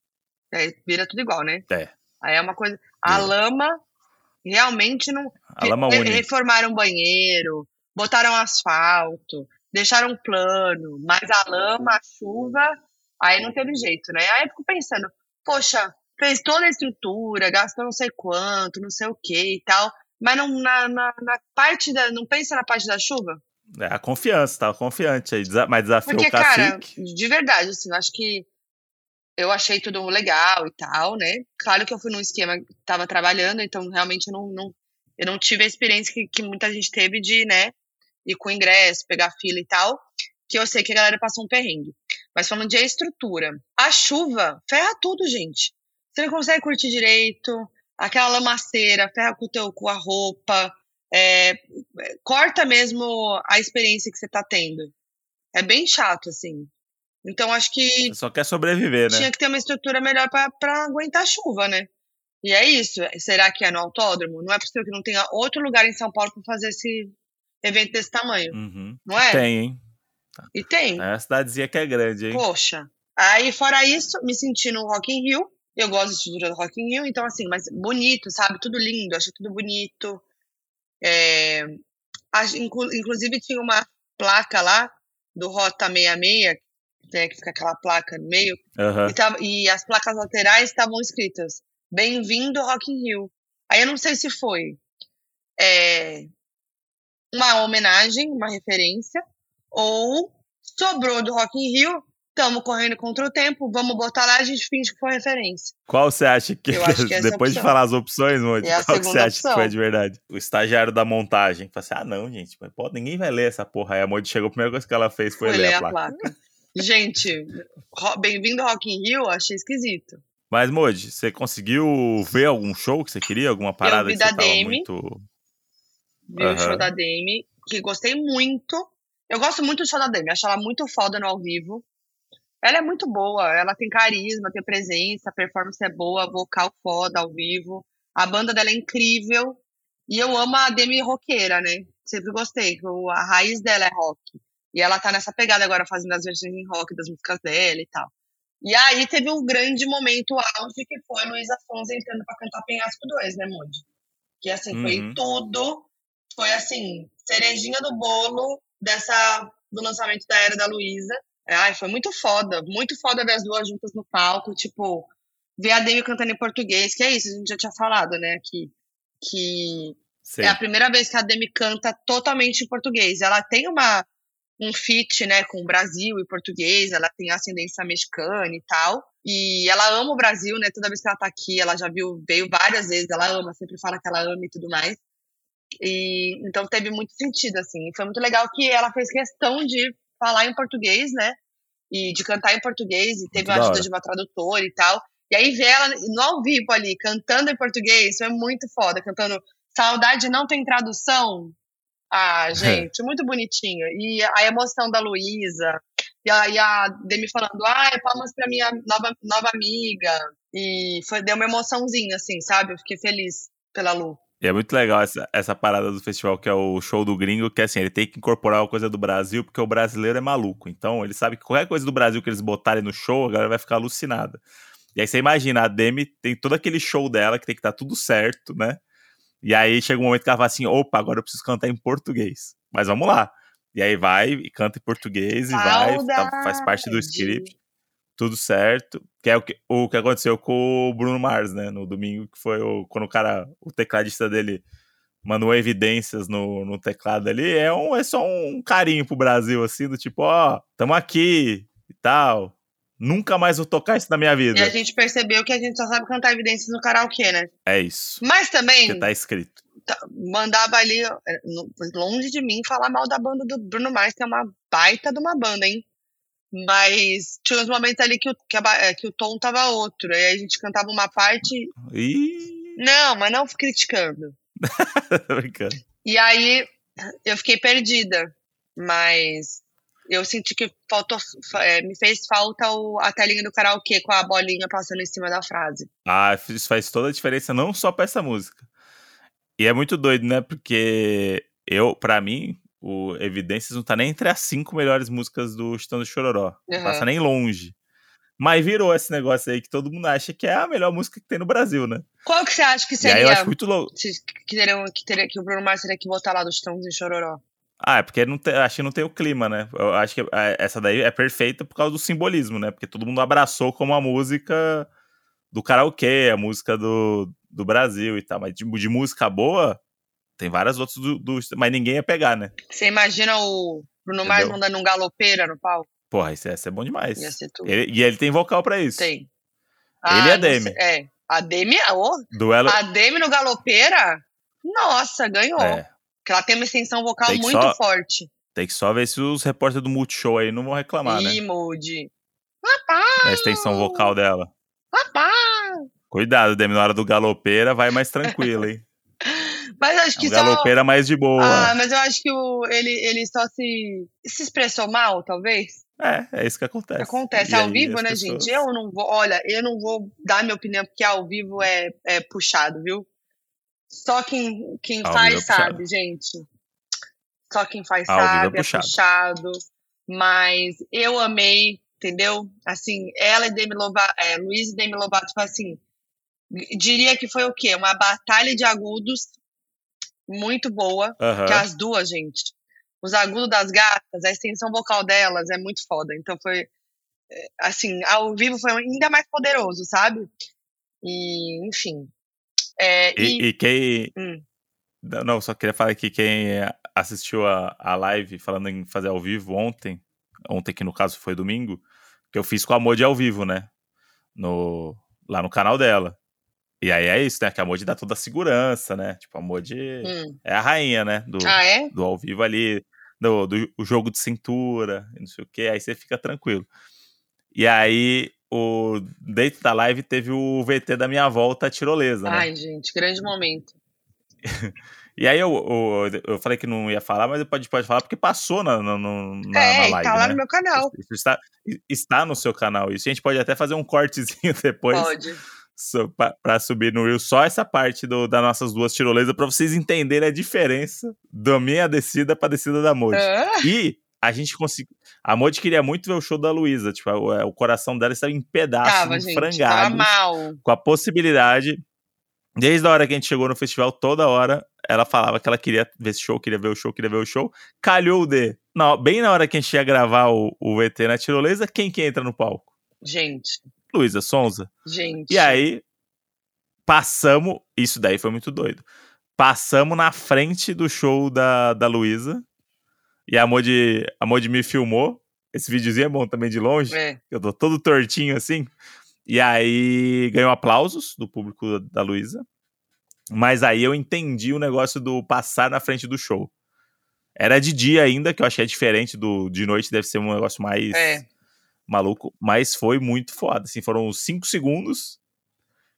É, vira tudo igual, né? É. Aí é uma coisa. A lama realmente não. A lama re reformaram banheiro, botaram asfalto, deixaram plano, mas a lama, a chuva, aí não teve jeito, né? Aí eu fico pensando, poxa, fez toda a estrutura, gastou não sei quanto, não sei o que e tal, mas não, na, na, na, parte da. Não pensa na parte da chuva? É, a confiança, tava confiante aí, mas desafiou Porque, o cacique. cara, de verdade, assim, eu acho que eu achei tudo legal e tal, né? Claro que eu fui num esquema que tava trabalhando, então realmente eu não, não, eu não tive a experiência que, que muita gente teve de, né, ir com ingresso, pegar fila e tal, que eu sei que a galera passou um perrengue. Mas falando de estrutura, a chuva ferra tudo, gente. Você não consegue curtir direito, aquela lamaceira ferra com, teu, com a roupa, é, corta mesmo a experiência que você tá tendo. É bem chato, assim. Então acho que. Só quer sobreviver, né? Tinha que ter uma estrutura melhor para aguentar a chuva, né? E é isso. Será que é no autódromo? Não é possível que não tenha outro lugar em São Paulo para fazer esse evento desse tamanho. Uhum. Não é? Tem, hein? E tem. É a cidadezinha que é grande, hein? Poxa. Aí, fora isso, me senti no Rock in Rio. Eu gosto da estrutura do Rock in Rio, então, assim, mas bonito, sabe? Tudo lindo, achei tudo bonito. É... Inclusive, tinha uma placa lá do Rota 66, né, que fica aquela placa no meio, uhum. e, tava, e, as placas laterais estavam escritas Bem-vindo Rock in Rio. Aí eu não sei se foi é, uma homenagem, uma referência, ou sobrou do Rock in Rio, estamos correndo contra o tempo, vamos botar lá, a gente finge que foi referência. Qual você acha que, que é depois de falar as opções, Monte, é qual você acha opção. que foi de verdade? O estagiário da montagem, falou assim, ah não, gente, mas, pô, ninguém vai ler essa porra. Aí a Monte chegou, a primeira coisa que ela fez foi, foi ler, a placa. placa. Gente, bem-vindo ao Rock in Rio, achei esquisito. Mas, Moji, você conseguiu ver algum show que você queria? Alguma parada eu vi que da você tava Demi, muito... Vi uhum. o show da Demi, que gostei muito. Eu gosto muito do show da Demi, acho ela muito foda no ao vivo. Ela é muito boa, ela tem carisma, tem presença, a performance é boa, vocal foda ao vivo. A banda dela é incrível. E eu amo a Demi roqueira, né? Sempre gostei, a raiz dela é rock. E ela tá nessa pegada agora, fazendo as versões em rock das músicas dela e tal. E aí teve um grande momento auge que foi Luísa Sonza entrando pra cantar Penhasco 2, né, Moody? Que assim, Uhum. foi tudo. Foi assim, cerejinha do bolo dessa, do lançamento da era da Luísa. Ai, foi muito foda. Muito foda ver as duas juntas no palco. Tipo, ver a Demi cantando em português, que é isso, a gente já tinha falado, né, aqui. Que Sim. é a primeira vez que a Demi canta totalmente em português. Ela tem uma um feat, né, com o Brasil e português, ela tem ascendência mexicana e tal. E ela ama o Brasil, né? Toda vez que ela tá aqui, ela já viu, veio várias vezes, ela ama, sempre fala que ela ama e tudo mais. E então teve muito sentido assim. Foi muito legal que ela fez questão de falar em português, né? E de cantar em português e teve a da ajuda de uma tradutora e tal. E aí ver ela no ao vivo ali, cantando em português, foi muito foda, cantando Saudade não tem tradução. Ah, gente, muito bonitinho. E a emoção da Luísa, e a, e a Demi falando, ah, palmas pra minha nova, nova amiga. E foi, deu uma emoçãozinha, assim, sabe? Eu fiquei feliz pela Lu. E é muito legal essa, essa parada do festival, que é o show do gringo, que é assim, ele tem que incorporar uma coisa do Brasil, porque o brasileiro é maluco. Então, ele sabe que qualquer coisa do Brasil que eles botarem no show, a galera vai ficar alucinada. E aí você imagina, a Demi tem todo aquele show dela, que tem que estar tá tudo certo, né? E aí chega um momento que ela fala assim: opa, agora eu preciso cantar em português. Mas vamos lá. E aí vai e canta em português Saudade. e vai, tá, faz parte do script. Tudo certo. Que é o que, o que aconteceu com o Bruno Mars, né? No domingo, que foi o, quando o cara, o tecladista dele mandou evidências no, no teclado ali. É, um, é só um carinho pro Brasil, assim, do tipo, ó, tamo aqui e tal. Nunca mais vou tocar isso na minha vida. E a gente percebeu que a gente só sabe cantar evidências no karaokê, né? É isso. Mas também. Que tá escrito. Tá, mandava ali, é, longe de mim, falar mal da banda do Bruno Mars, que é uma baita de uma banda, hein? Mas tinha uns momentos ali que o, que, a, é, que o tom tava outro. Aí a gente cantava uma parte. Ih! Não, mas não criticando. Brincando. E aí eu fiquei perdida. Mas eu senti que faltou, é, me fez falta o, a telinha do karaokê com a bolinha passando em cima da frase. Ah, isso faz toda a diferença, não só pra essa música. E é muito doido, né? Porque eu, para mim, o Evidências não tá nem entre as cinco melhores músicas do Chitão do Chororó. Não passa nem longe. Mas virou esse negócio aí que todo mundo acha que é a melhor música que tem no Brasil, né? Qual que você acha que seria? E aí eu acho muito louco. Que, teriam, que, teria, que o Bruno Mars teria que botar lá do Chitão do Chororó? Ah, é porque não tem, acho que não tem o clima, né? Eu acho que é, essa daí é perfeita por causa do simbolismo, né? Porque todo mundo abraçou como a música do karaokê, a música do, do Brasil e tal. Mas de, de música boa, tem várias outras do, do, Mas ninguém ia pegar, né? Você imagina o Bruno Entendeu? Mars mandando um galopeira no palco? Porra, isso ia ser bom demais. Ia ser tudo. Ele, e ele tem vocal pra isso. Tem. Ah, ele e a Demi. É. A Demi, oh, Duelo... a Demi no galopeira, nossa, ganhou. É. Porque ela tem uma extensão vocal muito só, forte. Tem que só ver se os repórteres do Multishow aí não vão reclamar, Ih, né? Moody. Rapaz! A extensão vocal dela. Rapaz! Cuidado, Demi, na hora do galopeira, vai mais tranquilo, hein? Mas acho que é um só. Galopeira mais de boa. Ah, mas eu acho que o, ele, ele só se, se expressou mal, talvez. É, é isso que acontece. Acontece. E ao aí, vivo, né, pessoas- gente? Eu não vou. Olha, eu não vou dar minha opinião, porque ao vivo é, é puxado, viu? Só quem, quem Ao faz é puxado. sabe, gente. Só quem faz Ao é sabe, é puxado. puxado. Mas eu amei, entendeu? Assim, ela e Demi Lovato, é, Luiz e Demi Lovato, tipo assim, diria que foi o quê? Uma batalha de agudos muito boa. Aham. Que as duas, gente. Os agudos das gatas, a extensão vocal delas é muito foda. Então foi. é, Assim, ao vivo foi ainda mais poderoso, sabe? E, enfim. É, e, E, e quem. Hum. Não, só queria falar que quem assistiu a, a live falando em fazer ao vivo ontem, ontem que no caso foi domingo, que eu fiz com a Modi ao vivo, né? No, lá no canal dela. E aí é isso, né? Que a Modi dá toda a segurança, né? Tipo, a Modi hum. é a rainha, né? Do, Ah, é? do ao vivo ali, do, do o jogo de cintura, não sei o que, aí você fica tranquilo. E aí, o, dentro da live teve o VT da minha volta tirolesa, né? Ai, gente, grande momento. E aí eu, eu, eu falei que não ia falar, mas pode, pode falar porque passou na, na, na, é, na e live, tá lá né? no meu canal. Isso está, está no seu canal. Isso a gente pode até fazer um cortezinho depois Pode. Pra subir no Rio. Só essa parte do, das nossas duas tirolesas pra vocês entenderem a diferença da minha descida pra descida da Modi. Ah, E a gente conseguiu. A Modi queria muito ver o show da Luísa. Tipo, o, o coração dela estava em pedaços, tava. Tava frangados mal. com a possibilidade. Desde a hora que a gente chegou no festival, toda hora ela falava que ela queria ver esse show, queria ver o show, queria ver o show. Calhou de. Não, bem na hora que a gente ia gravar o, o VT na tirolesa, quem que entra no palco? Gente, Luísa Sonza. gente. E aí, passamos. Isso daí foi muito doido. Passamos na frente do show da, da Luísa. E a Modi, a Modi me filmou. Esse videozinho é bom também de longe. É. Eu tô todo tortinho assim. E aí ganhou aplausos do público da Luísa. Mas aí eu entendi o negócio do passar na frente do show. Era de dia ainda, que eu achei diferente do de noite, deve ser um negócio mais É. maluco. Mas foi muito foda. Assim, foram 5 segundos.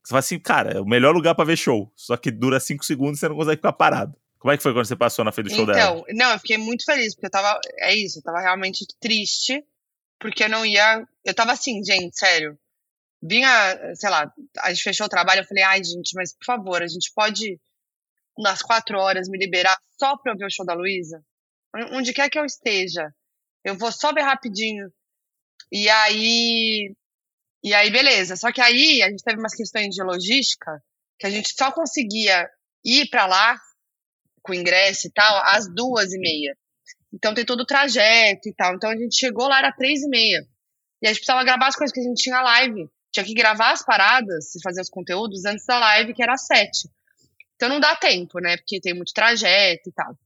Você fala assim, cara, é o melhor lugar pra ver show. Só que dura 5 segundos e você não consegue ficar parado. Como é que foi quando você passou na frente do show dela? Então, não, eu fiquei muito feliz, porque eu tava. É isso, eu tava realmente triste, porque eu não ia. Eu tava assim, gente, sério. Vinha, sei lá, a gente fechou o trabalho, eu falei, ai, gente, mas por favor, a gente pode nas quatro horas, me liberar só pra eu ver o show da Luísa? Onde quer que eu esteja. Eu vou só ver rapidinho. E aí. E aí, beleza. Só que aí a gente teve umas questões de logística que a gente só conseguia ir para lá com ingresso e tal às duas e meia. Então tem todo o trajeto e tal. Então a gente chegou lá, era três e meia. E a gente precisava gravar as coisas que a gente tinha live. Tinha que gravar as paradas e fazer os conteúdos antes da live, que era às sete. Então não dá tempo, né? Porque tem muito trajeto e tal.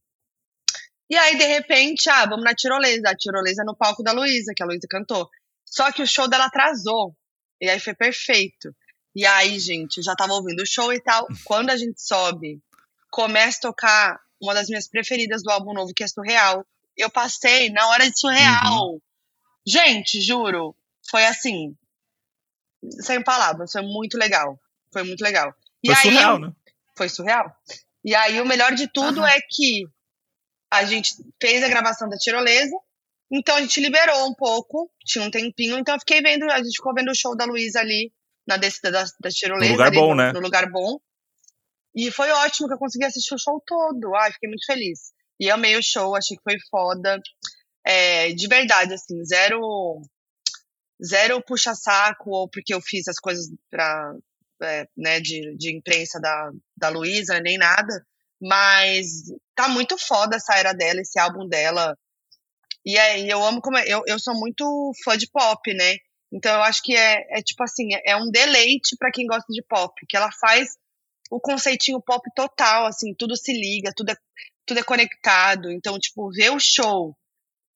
E aí, de repente, ah, vamos na tirolesa. A tirolesa no palco da Luísa, que a Luísa cantou. Só que o show dela atrasou. E aí foi perfeito. E aí, gente, eu já tava ouvindo o show e tal. Quando a gente sobe, começa a tocar uma das minhas preferidas do álbum novo, que é Surreal. Eu passei na hora de Surreal. Uhum. Gente, juro, foi assim, sem palavras, foi muito legal. Foi muito legal. E foi aí, surreal, né? Foi surreal. E aí o melhor de tudo uhum. é que a gente fez a gravação da tirolesa, então a gente liberou um pouco, tinha um tempinho, então eu fiquei vendo, a gente ficou vendo o show da Luísa ali na descida da, da tirolesa. No lugar ali, bom, no, né? No lugar bom. E foi ótimo que eu consegui assistir o show todo. Ai, fiquei muito feliz. E amei o show, achei que foi foda. É, de verdade, assim, zero zero puxa-saco, ou porque eu fiz as coisas pra, é, né, de, de imprensa da, da Luísa, nem nada. Mas tá muito foda essa era dela, esse álbum dela. E aí, eu amo como. É, eu, eu sou muito fã de pop, né? Então eu acho que é, é tipo assim, é, é um deleite para quem gosta de pop, que ela faz o conceitinho pop total, assim, tudo se liga, tudo é, tudo é conectado. Então, tipo, ver o show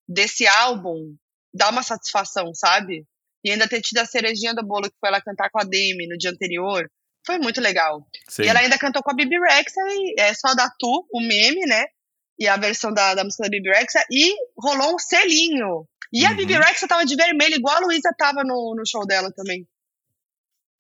desse álbum dá uma satisfação, sabe? E ainda ter tido a cerejinha do bolo que foi ela cantar com a Demi no dia anterior. Foi muito legal. Sim. E ela ainda cantou com a Bibi Rexa, e é só da Tu, o meme, né? E a versão da, da música da Bibi Rexa. E rolou um selinho. E uhum. a Bibi Rexa tava de vermelho, igual a Luísa tava no, no show dela também.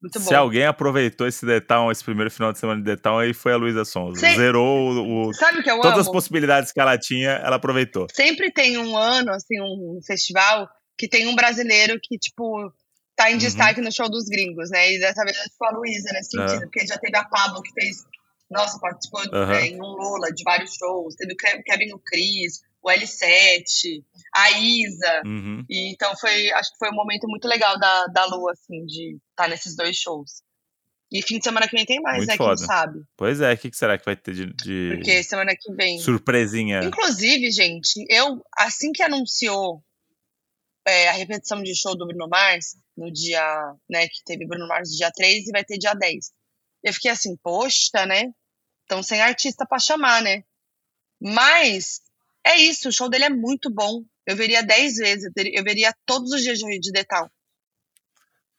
Muito Se alguém aproveitou esse detalhe, esse primeiro final de semana de detalhe, aí foi a Luísa Sonza. Zerou o, Sabe o que eu todas amo? as possibilidades que ela tinha, ela aproveitou. Sempre tem um ano, assim, um festival que tem um brasileiro que, tipo, tá em uhum. destaque no show dos gringos, né? E dessa vez foi a Luísa nesse sentido, uhum. porque já teve a Pablo que fez, nossa, participou uhum. né, em um Lula de vários shows, teve o Kevin o Cris, o L7, a Isa. Uhum. E, então foi, acho que foi um momento muito legal da, da Lu, assim, de estar tá nesses dois shows. E fim de semana que vem tem mais, Muito né? Foda. Quem sabe? Pois é, o que, que será que vai ter de, de, Porque semana que vem. Surpresinha. Inclusive, gente, eu, assim que anunciou é, a repetição de show do Bruno Mars, no dia, né, que teve Bruno Mars dia 3 e vai ter dia 10. Eu fiquei assim, poxa, né? Então sem artista para chamar, né? Mas é isso, o show dele é muito bom. Eu veria 10 vezes, eu veria todos os dias de Detal.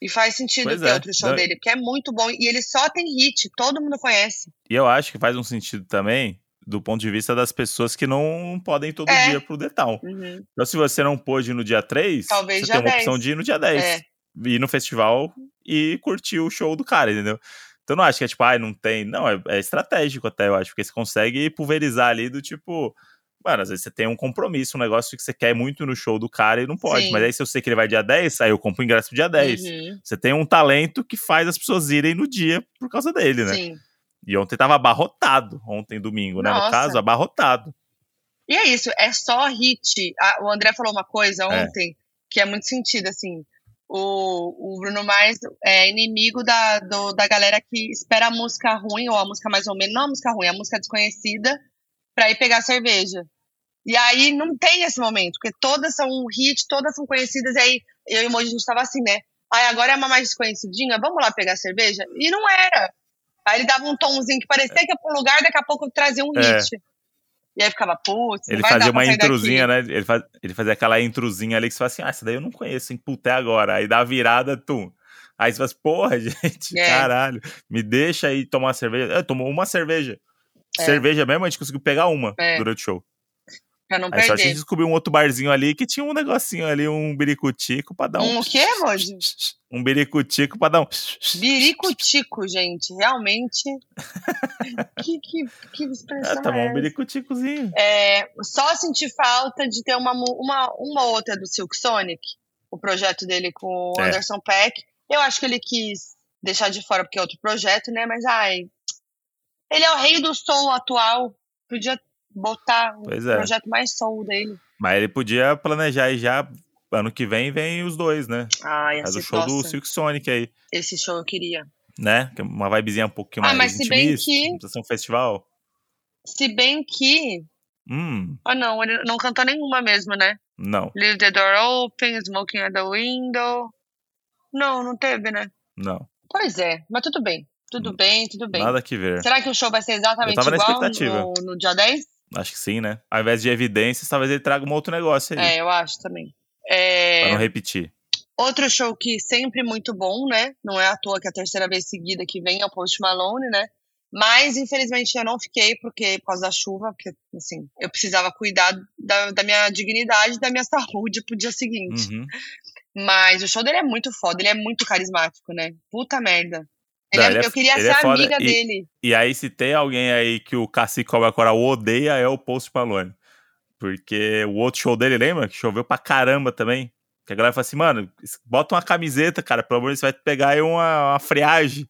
E faz sentido pois ter é. outro show Não... dele, porque é muito bom. E ele só tem hit, todo mundo conhece. E eu acho que faz um sentido também, do ponto de vista das pessoas que não podem todo é. dia pro Detal. Uhum. Então, se você não pôde ir no dia 3, Talvez você tem uma 10. opção de ir no dia 10. É. Ir no festival e curtir o show do cara, entendeu? Então não acho que é tipo, ah, não tem. Não, é, é estratégico até, eu acho, porque você consegue pulverizar ali do tipo. Mano, às vezes você tem um compromisso, um negócio que você quer muito no show do cara e não pode. Sim. Mas aí, se eu sei que ele vai dia 10, aí eu compro o ingresso pro dia 10. Uhum. Você tem um talento que faz as pessoas irem no dia por causa dele, né? Sim. E ontem tava abarrotado, ontem domingo, né? Nossa. No caso, abarrotado. E é isso, é só hit. Ah, o André falou uma coisa É. ontem que é muito sentido, assim. O, o Bruno Mars é inimigo da, do- da galera que espera a música ruim, ou a música mais ou menos, não a música ruim, a música desconhecida, pra ir pegar cerveja. E aí não tem esse momento, porque todas são um hit, todas são conhecidas, e aí eu e o Moji, a gente tava assim, né? Aí agora é uma mais desconhecidinha, vamos lá pegar cerveja? E não era. Aí ele dava um tomzinho que parecia que ia pra um lugar, daqui a pouco trazia um É. hit. E aí ficava, putz, Ele fazia uma intrusinha, daqui. né? Ele, faz, ele fazia aquela intrusinha ali que você fala assim: ah, essa daí eu não conheço, hein? Puta, é agora. Aí dá a virada, tum. Aí você fala assim, porra, gente, É. caralho, me deixa aí tomar uma cerveja. É, tomou uma cerveja. É. Cerveja mesmo, a gente conseguiu pegar uma É. durante o show. Pra não Aí só a gente perder. descobriu um outro barzinho ali que tinha um negocinho ali, um biricutico pra dar um. Um o quê, Moji? Um biricutico pra dar um. Biricutico, gente. Realmente. que, que, que expressão É, tomar é um biricuticozinho. É, só senti falta de ter uma, uma, uma outra do Silk Sonic, o projeto dele com o É. Anderson Peck. Eu acho que ele quis deixar de fora porque é outro projeto, né? Mas ai, Ele é o rei do soul atual. Podia botar o Pois é. projeto mais soul dele. Mas ele podia planejar aí já. Ano que vem vem os dois, né? Ah, ia Faz o show do nossa, Silk Sonic aí, Esse show eu queria. né? É Uma vibezinha um pouquinho Ah, mais mas se bem que- não precisa ser um festival. Se bem que. Hum, Ah, não, ele não cantou nenhuma mesmo, né? não, Leave the door open, smoking at the window. Não, não teve, né? não. Pois é, mas tudo bem. Tudo bem, tudo bem. Nada que ver. Será que o show vai ser exatamente igual no, no dia 10? Acho que sim, né? Ao invés de evidências, talvez ele traga um outro negócio aí. É, eu acho também. Pra É, não repetir. outro show que sempre muito bom, né? Não é à toa que é a terceira vez seguida que vem é o Post Malone, né? Mas, infelizmente, eu não fiquei porque, por causa da chuva, porque, assim, eu precisava cuidar da, da minha dignidade e da minha saúde pro dia seguinte. Uhum. Mas o show dele é muito foda, ele é muito carismático, né? Puta merda. Ele Não, é- ele é- eu queria ele ser é amiga e- dele. E aí, se tem alguém aí que o Cacique Cobra Coral odeia, é o Post Malone. Porque o outro show dele, lembra? Que choveu pra caramba também. Que a galera fala assim, mano, bota uma camiseta, cara, pelo amor de Deus, você vai pegar aí uma, uma friagem.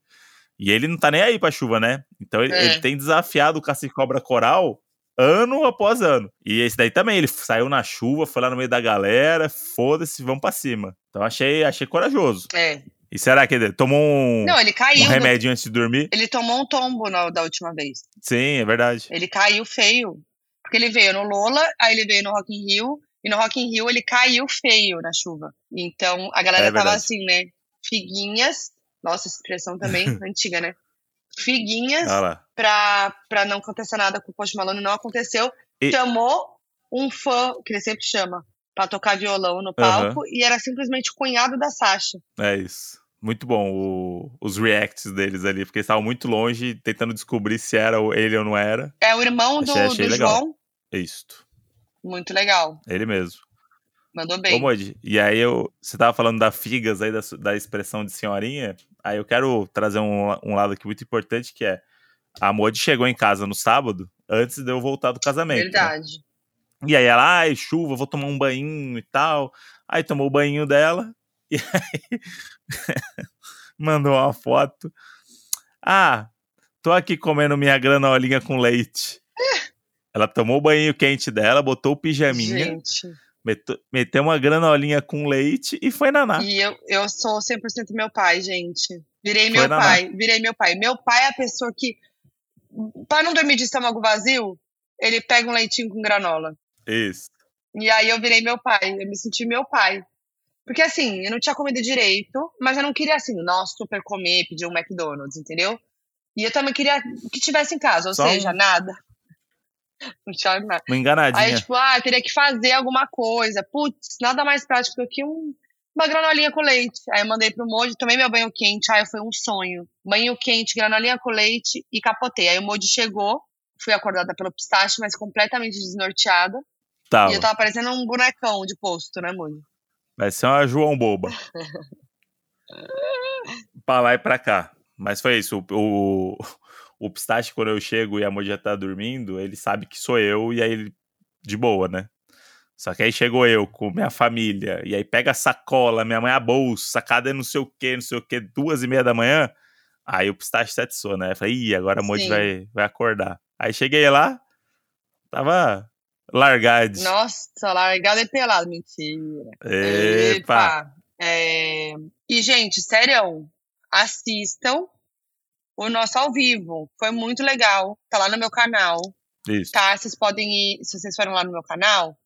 E ele não tá nem aí pra chuva, né? Então ele, É. ele tem desafiado o Cacique Cobra Coral ano após ano. E esse daí também, ele saiu na chuva, foi lá no meio da galera, foda-se, vamos pra cima. Então achei, achei corajoso. É. E será que ele tomou um, Não, ele um caiu. no- remédio antes de dormir? Ele tomou um tombo na- da última vez. Sim, é verdade. Ele caiu feio. Porque ele veio no Lola, aí ele veio no Rock in Rio, e no Rock in Rio ele caiu feio na chuva. Então a galera É tava verdade. assim, né? Figuinhas. Nossa, essa expressão também antiga, né? Figuinhas pra, pra não acontecer nada com o Post Malone. Não aconteceu. E- Chamou um fã, que ele sempre chama, pra tocar violão no palco, e era simplesmente o cunhado da Sasha. É isso. Muito bom o- os reacts deles ali, porque eles estavam muito longe, tentando descobrir se era ele ou não era. É o irmão do, Achei- achei do legal. João. Isto. Muito legal. Ele mesmo. Mandou Ô, bem. Moji, e aí eu, você tava falando da figas aí, da, da expressão de senhorinha, aí eu quero trazer um, um lado aqui muito importante, que é, a Moji chegou em casa no sábado, antes de eu voltar do casamento. né? Verdade. E aí ela, ai, chuva, vou tomar um banho e tal. Aí tomou o banho dela e aí mandou uma foto. Ah, tô aqui comendo minha granolinha com leite. Ela tomou o banho quente dela, botou o pijaminha, Gente. meteu, uma granolinha com leite e foi naná. E eu, eu sou 100% meu pai, gente. Virei Foi meu naná. pai. Virei meu pai. Meu pai é a pessoa que, pra não dormir de estômago vazio, ele pega um leitinho com granola. Isso. E aí eu virei meu pai. Eu me senti meu pai. Porque assim, eu não tinha comido direito, mas eu não queria assim, nossa, super comer, pedir um McDonald's, entendeu? E eu também queria que tivesse em casa, ou Só um- seja, nada. Não tinha nada. Uma enganadinha. Aí, tipo, ah, teria que fazer alguma coisa. Putz, nada mais prático do que um, uma granolinha com leite. Aí eu mandei pro Moji, tomei meu banho quente. Aí foi um sonho. Banho quente, granolinha com leite e capotei. Aí o Moji chegou, fui acordada pelo pistache, mas completamente desnorteada. Tava. E eu tava parecendo um bonecão de posto, né, Moji? Vai ser uma João Boba. pra lá e pra cá. Mas foi isso. O, o, o pistache, quando eu chego e a Moji já tá dormindo, ele sabe que sou eu e aí ele. De boa, né? Só que aí chegou eu com minha família, e aí pega a sacola, minha mãe a bolsa, cadê não sei o que, não sei o que, duas e meia da manhã. Aí o pistache se atiçou, né? Eu falei, ih, agora a Moji vai, vai acordar. Aí cheguei lá, tava largado. Nossa, largada e pelada. Mentira. Epa! É, E, gente, sério, assistam o nosso ao vivo. Foi muito legal. Tá lá no meu canal. Isso. Tá? Vocês podem ir, se vocês forem lá no meu canal,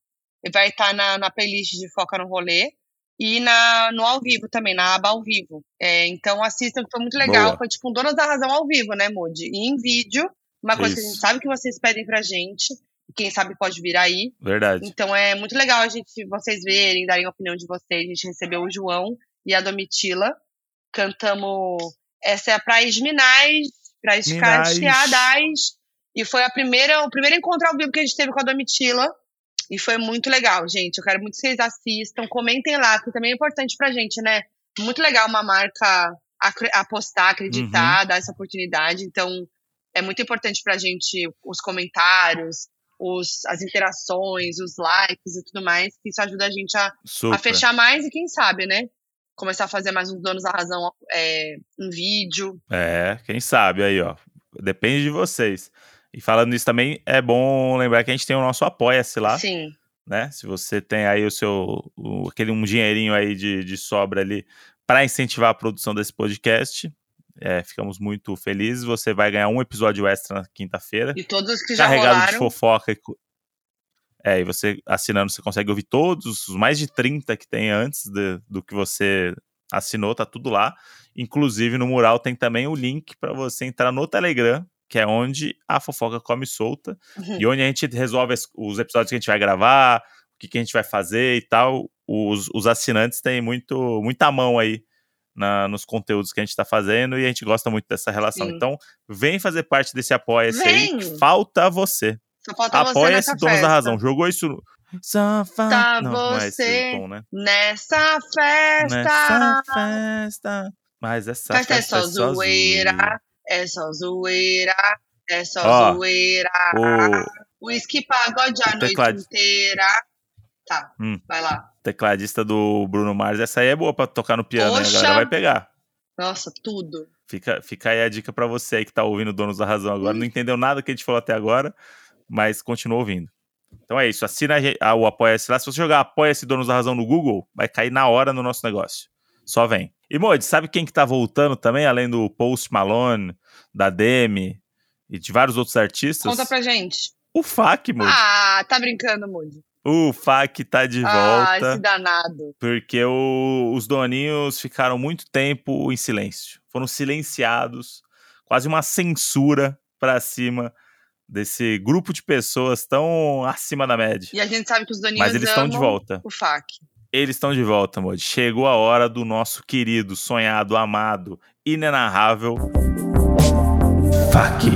vai estar na, na playlist de Foca no Rolê e na, no ao vivo também, na aba ao vivo. É, então assistam, que foi muito legal. Boa. Foi tipo um Donas da Razão ao vivo, né, Moody? E em vídeo, uma coisa que a Isso. gente sabe que vocês pedem pra gente. Quem sabe pode vir aí. Verdade. Então é muito legal a gente, vocês verem, darem a opinião de vocês. A gente recebeu o João e a Domitila. Cantamos Essa é a Praia de Minas, Praia de. Casteadas. E foi a primeira, o primeiro encontro ao vivo que a gente teve com a Domitila. E foi muito legal, gente. Eu quero muito que vocês assistam. Comentem lá, que também é importante pra gente, né? Muito legal uma marca apostar, acreditar, dar essa oportunidade. Então, é muito importante pra gente os comentários, os, as interações, os likes e tudo mais. que Isso ajuda a gente a, a fechar mais e quem sabe, né? Começar a fazer mais uns donos da razão é, em vídeo. É, quem sabe aí, ó. Depende de vocês. E falando nisso também, é bom lembrar que a gente tem o nosso Apoia-se lá. Sim. Né? Se você tem aí o seu. O, aquele um dinheirinho aí de, de sobra ali para incentivar a produção desse podcast. É, ficamos muito felizes. Você vai ganhar um episódio extra na quinta-feira. E todos os que já carregado rolaram. de fofoca. É, e você assinando, você consegue ouvir todos, os mais de 30 que tem antes de, do que você assinou, tá tudo lá. Inclusive no mural tem também o link para você entrar no Telegram, que é onde a fofoca come solta Uhum. e onde a gente resolve os episódios que a gente vai gravar, o que, que a gente vai fazer e tal. Os, os assinantes têm muito, muita mão aí na- nos conteúdos que a gente está fazendo e a gente gosta muito dessa relação. Sim. Então, vem fazer parte desse apoia-se aí, falta você. Só falta você Apoia-se, nessa donos festa. da razão. Jogou isso. no- Só fa- Tá não, não é você tom, né? Nessa festa. Nessa festa. Mas essa Festa festa, é só zoeira. É só zoeira. É só Ó, zoeira. O Whisky pagode a noite teclado- inteira. Tá, Hum. vai lá. Tecladista do Bruno Mars, essa aí é boa pra tocar no piano, né? A Poxa. galera vai pegar. Nossa, tudo. Fica, fica aí a dica pra você aí que tá ouvindo Donos da Razão Hum. agora. Não entendeu nada que a gente falou até agora, mas continua ouvindo. Então é isso. Assina a o Apoia-se lá. Se você jogar Apoia-se Donos da Razão no Google, vai cair na hora no nosso negócio. Só vem. E, Mod, sabe quem que tá voltando também, além do Post Malone, da Demi e de vários outros artistas? Conta pra gente. O FAC, Mod. Ah, tá brincando, Moody. O FAC tá de Ah, volta. esse danado. Porque o- os doninhos ficaram muito tempo em silêncio. Foram silenciados, quase uma censura pra cima desse grupo de pessoas tão acima da média. E a gente sabe que os doninhos Mas eles estão de volta. O FAC. Eles estão de volta, Mod. Chegou a hora do nosso querido, sonhado, amado, inenarrável. FAC,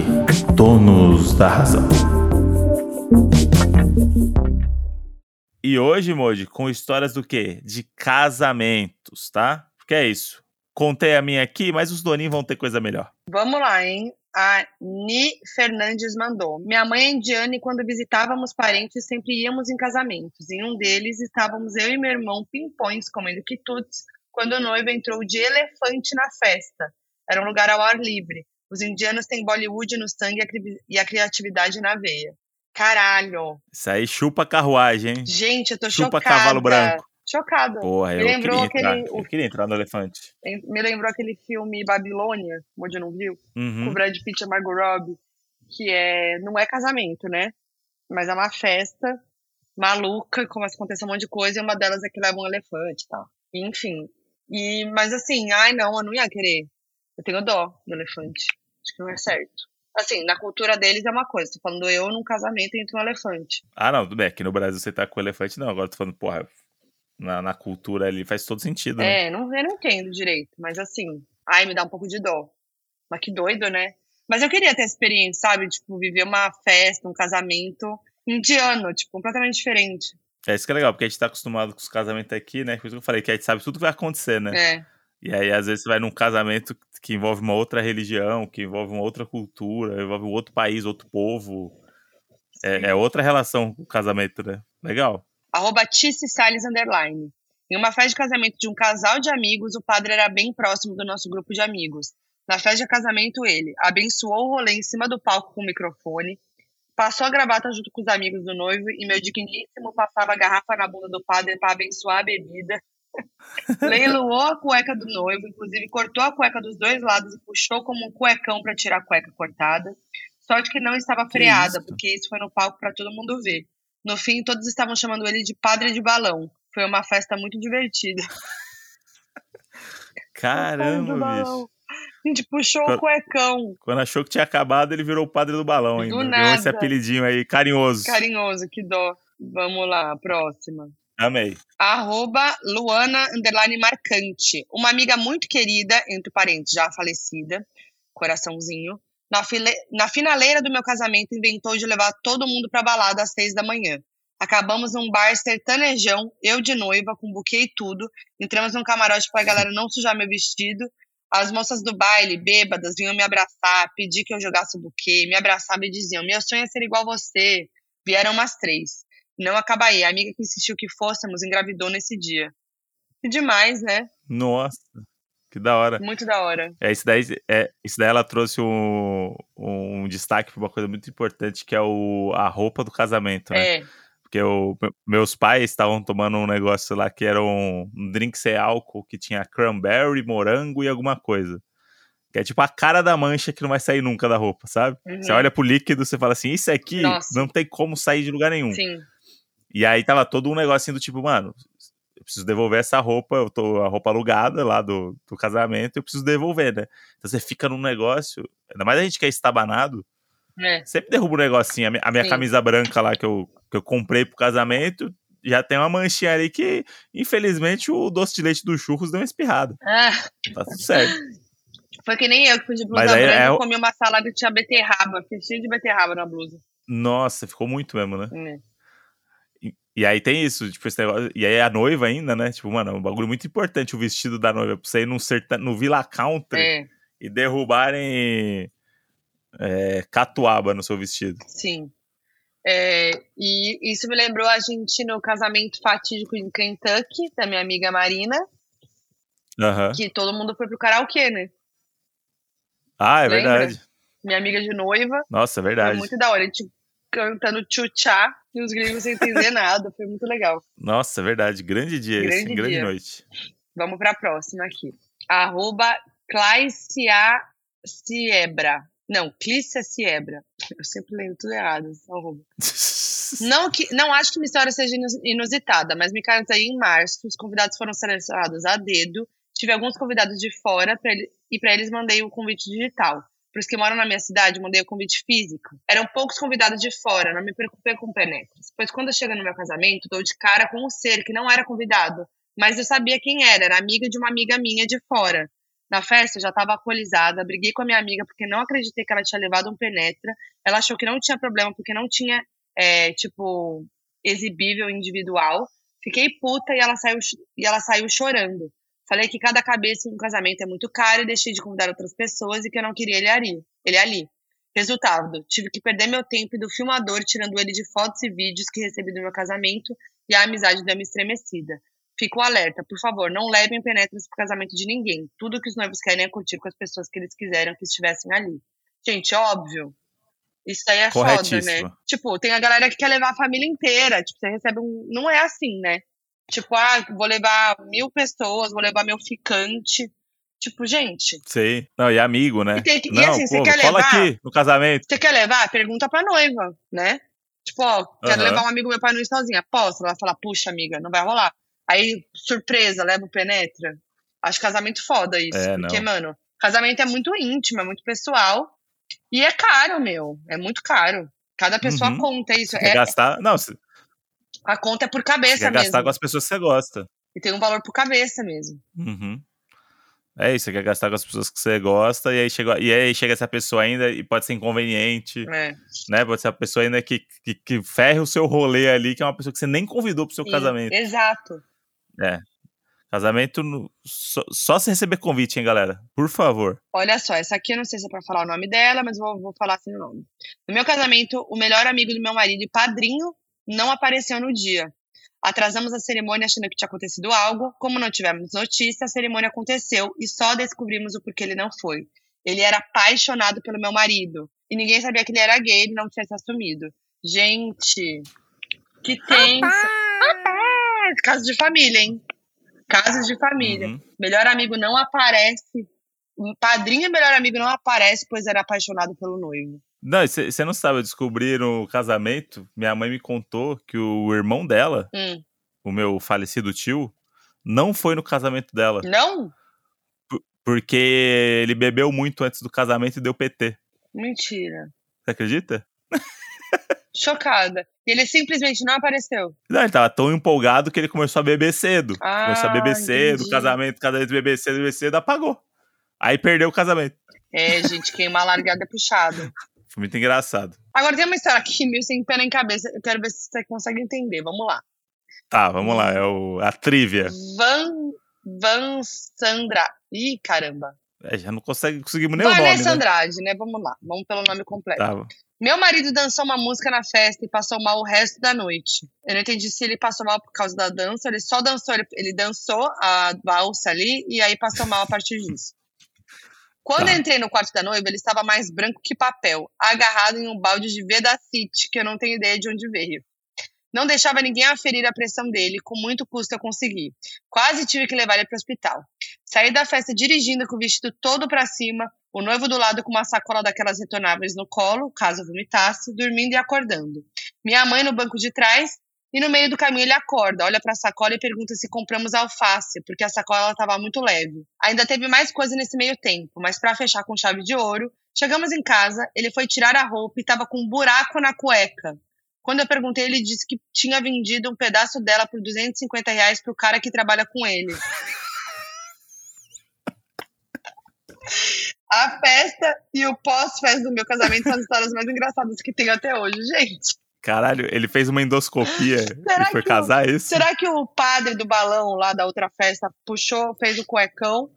donos da razão. E hoje, Moji, com histórias do quê? De casamentos, tá? Porque é isso. Contei a minha aqui, mas os doninhos vão ter coisa melhor. Vamos lá, hein? A Ni Fernandes mandou. Minha mãe é indiana e quando visitávamos parentes sempre íamos em casamentos. Em um deles estávamos eu e meu irmão pimpões comendo quitutes quando o noivo entrou de elefante na festa. Era um lugar ao ar livre. Os indianos têm Bollywood no sangue e a cri- a criatividade na veia. Caralho! Isso aí chupa carruagem, hein? Gente, eu tô Chupa chocada. cavalo branco. Chocada. Porra, Me eu lembrou queria, entrar, aquele- eu queria entrar no elefante. Me lembrou aquele filme Babilônia, onde não viu? com Uhum. o Brad Pitt e a Margot Robbie, que é, não é casamento, né? Mas é uma festa maluca, começa a acontecer um monte de coisa, e uma delas é que leva um elefante e tal. Enfim. E, mas assim, ai não, eu não ia querer. Eu tenho dó do elefante. Acho que não é certo. Assim, na cultura deles é uma coisa. Tô falando eu num casamento entre um elefante. Ah, não, tudo bem. Aqui no Brasil você tá com elefante, não. Agora tô falando, porra, na, na cultura ali faz todo sentido, né? É, não, eu não entendo direito, mas assim, ai, me dá um pouco de dó. Mas que doido, né? Mas eu queria ter essa experiência, sabe? Tipo, viver uma festa, um casamento indiano, tipo, completamente diferente. É isso que é legal, porque a gente tá acostumado com os casamentos aqui, né? Por isso que eu falei, que a gente sabe tudo que vai acontecer, né? É. E aí, às vezes, você vai num casamento que envolve uma outra religião, que envolve uma outra cultura, envolve um outro país, outro povo. É, é outra relação o casamento, né? Legal. Arroba Tice Salles Underline. Em uma festa de casamento de um casal de amigos, o padre era bem próximo do nosso grupo de amigos. Na festa de casamento, ele abençoou o rolê em cima do palco com o microfone, passou a gravata junto com os amigos do noivo e meu digníssimo passava a garrafa na bunda do padre para abençoar a bebida. Leiloou a cueca do noivo, inclusive cortou a cueca dos dois lados e puxou como um cuecão para tirar a cueca cortada. Sorte que não estava freada, isso? porque isso foi no palco para todo mundo ver. No fim, todos estavam chamando ele de padre de balão. Foi uma festa muito divertida. Caramba, bicho. A gente puxou Quando- o cuecão. Quando achou que tinha acabado, ele virou o padre do balão ainda. Do Ganhou esse nada. apelidinho aí, carinhoso. Carinhoso, que dó. Vamos lá, próxima. Amei. Arroba Luana underline marcante. Uma amiga muito querida, entre parentes, já falecida, coraçãozinho. Na, file... na finaleira do meu casamento, inventou de levar todo mundo pra balada às seis da manhã. Acabamos num bar sertanejão, eu de noiva, com buquê e tudo. Entramos num camarote pra galera não sujar meu vestido. As moças do baile, bêbadas, vinham me abraçar, pedir que eu jogasse o buquê, me abraçavam e diziam: Meu sonho é ser igual você. Vieram umas três. Não acaba aí. A amiga que insistiu que fôssemos engravidou nesse dia. Que demais, né? Nossa, que da hora. Muito da hora. É, isso daí, é, isso daí ela trouxe um, um destaque para uma coisa muito importante, que é o, a roupa do casamento, né? É. Porque o, meus pais estavam tomando um negócio lá que era um, um drink sem álcool, que tinha cranberry, morango e alguma coisa. Que é tipo a cara da mancha que não vai sair nunca da roupa, sabe? Uhum. Você olha pro líquido, você fala assim, isso aqui Nossa. não tem como sair de lugar nenhum. Sim. E aí tava todo um negocinho do tipo, mano, eu preciso devolver essa roupa, eu tô a roupa alugada lá do, do casamento, eu preciso devolver, né? Então você fica num negócio, ainda mais a gente que é estabanado, É. sempre derruba um negocinho. A minha, a minha camisa branca lá que eu, que eu comprei pro casamento, já tem uma manchinha ali que, infelizmente, o doce de leite do churros deu uma espirrada. Ah, Tá tudo certo. foi que nem eu que fui de blusa Mas aí branca é e comi uma salada que tinha beterraba. Fiquei cheio de beterraba na blusa. Nossa, ficou muito mesmo, né? É. E, aí tem isso, tipo, esse negócio. E aí a noiva ainda, né? Tipo, mano, é um bagulho muito importante o vestido da noiva. Pra você ir num serta, no Villa Country É, e derrubarem é, catuaba no seu vestido. sim. É, e isso me lembrou a gente no casamento fatídico em Kentucky, da minha amiga Marina, Aham. que todo mundo foi pro karaokê, né? Ah, é Lembra? verdade. Minha amiga de noiva. Nossa, é Foi verdade. muito da hora. A gente cantando tchutchá e os gringos sem entender nada. Foi muito legal. Nossa, é verdade. Grande dia esse, Grande grande dia. noite. Vamos pra próxima aqui. Arroba Siebra. Não, Clícia Siebra. Eu sempre lembro tudo errado. esse arroba. Não, que, não acho que minha história seja inus- inusitada, mas me casei em março. Os convidados foram selecionados a dedo. Tive alguns convidados de fora pra ele- e para eles mandei o convite digital. Para os que moram na minha cidade, mandei o convite físico. Eram poucos convidados de fora, não me preocupei com penetras. Pois quando eu chego no meu casamento, dou de cara com um ser que não era convidado, mas eu sabia quem era, era amiga de uma amiga minha de fora. Na festa, eu já estava alcoolizada, briguei com a minha amiga porque não acreditei que ela tinha levado um penetra. Ela achou que não tinha problema porque não tinha é, tipo, exibível individual. Fiquei puta e ela saiu, e ela saiu chorando. Falei que cada cabeça em um casamento é muito caro e deixei de convidar outras pessoas e que eu não queria ele ali. Ele ali. Resultado, tive que perder meu tempo e do filmador tirando ele de fotos e vídeos que recebi do meu casamento e a amizade deu uma estremecida. Fico alerta, por favor, não levem penetras pro casamento de ninguém. Tudo que os noivos querem é curtir com as pessoas que eles quiseram que estivessem ali. Gente, óbvio. Isso aí é foda, né? Tipo, tem a galera que quer levar a família inteira. Tipo, você recebe um. Não é assim, né? Tipo, ah, vou levar mil pessoas, vou levar meu ficante. Tipo, gente, Sei. Não, e amigo, né? E tem que- e Não, assim, você quer levar? aqui no casamento. você quer levar? Pergunta pra noiva, né? Tipo, ó, quero Aham. levar um amigo meu pra não ir sozinha. Posso? Ela vai falar, puxa, amiga, não vai rolar. Aí, surpresa, leva o penetra. Acho casamento foda isso. É, porque, não. mano, casamento é muito íntimo, é muito pessoal. E é caro, meu. É muito caro. Cada pessoa Uhum. conta isso. É, gastar. Não, a conta é por cabeça quer gastar mesmo. com as pessoas que você gosta. E tem um valor por cabeça mesmo. Uhum. É isso, você quer gastar com as pessoas que você gosta, e aí chega, e aí chega essa pessoa ainda, e pode ser inconveniente, É. né? Pode ser a pessoa ainda que, que, que ferre o seu rolê ali, que é uma pessoa que você nem convidou pro seu Sim, casamento. Exato. É. Casamento no- só, só se receber convite, hein, galera? Por favor. Olha só, essa aqui eu não sei se é pra falar o nome dela, mas vou, vou falar assim o nome. No meu casamento, o melhor amigo do meu marido e padrinho não apareceu no dia. Atrasamos a cerimônia achando que tinha acontecido algo. Como não tivemos notícia, a cerimônia aconteceu e só descobrimos o porquê ele não foi. Ele era apaixonado pelo meu marido. E ninguém sabia que ele era gay e não tinha se assumido. Gente, que tenso. Rapaz, caso de família, hein? Casos de família. Uhum. Melhor amigo não aparece. O padrinho e melhor amigo não aparece, pois era apaixonado pelo noivo. Não, você não sabe, eu descobri no casamento, minha mãe me contou que o irmão dela, Hum. o meu falecido tio, não foi no casamento dela. Não? Porque ele bebeu muito antes do casamento e deu PT. Mentira. Você acredita? Chocada. E ele simplesmente não apareceu. Não, ele tava tão empolgado que ele começou a beber cedo. Ah, começou a beber cedo, entendi. casamento, casamento, beber cedo, beber cedo, apagou. Aí perdeu o casamento. É, gente, queimar largada é puxado. Foi muito engraçado. Agora tem uma história aqui, meio sem pena em cabeça. Eu quero ver se você consegue entender. Vamos lá. Tá, vamos lá, é o, a trivia. Van, Van Sandra. Ih, caramba. É, já não consegue, conseguimos nem o Vanessa nome, né? Andrade, né? Vamos lá, vamos pelo nome completo. Tava. Meu marido dançou uma música na festa e passou mal o resto da noite. Eu não entendi se ele passou mal por causa da dança, ele só dançou, ele, ele dançou a valsa ali e aí passou mal a partir disso. Quando Tá. eu entrei no quarto da noiva, ele estava mais branco que papel, agarrado em um balde de Vedacite, que eu não tenho ideia de onde veio. Não deixava ninguém aferir a pressão dele, com muito custo eu consegui. Quase tive que levar ele para o hospital. Saí da festa dirigindo com o vestido todo para cima, o noivo do lado com uma sacola daquelas retornáveis no colo, caso vomitasse, dormindo e acordando. Minha mãe no banco de trás, e no meio do caminho ele acorda, olha para a sacola e pergunta se compramos alface, porque a sacola estava muito leve. Ainda teve mais coisa nesse meio tempo, mas para fechar com chave de ouro, chegamos em casa, ele foi tirar a roupa e estava com um buraco na cueca. Quando eu perguntei, ele disse que tinha vendido um pedaço dela por 250 reais pro cara que trabalha com ele. A festa e o pós-festa do meu casamento são as histórias mais engraçadas que tem até hoje, gente. Caralho, ele fez uma endoscopia Será e foi que o- casar isso? Será que o padre do balão lá da outra festa puxou, fez o cuecão?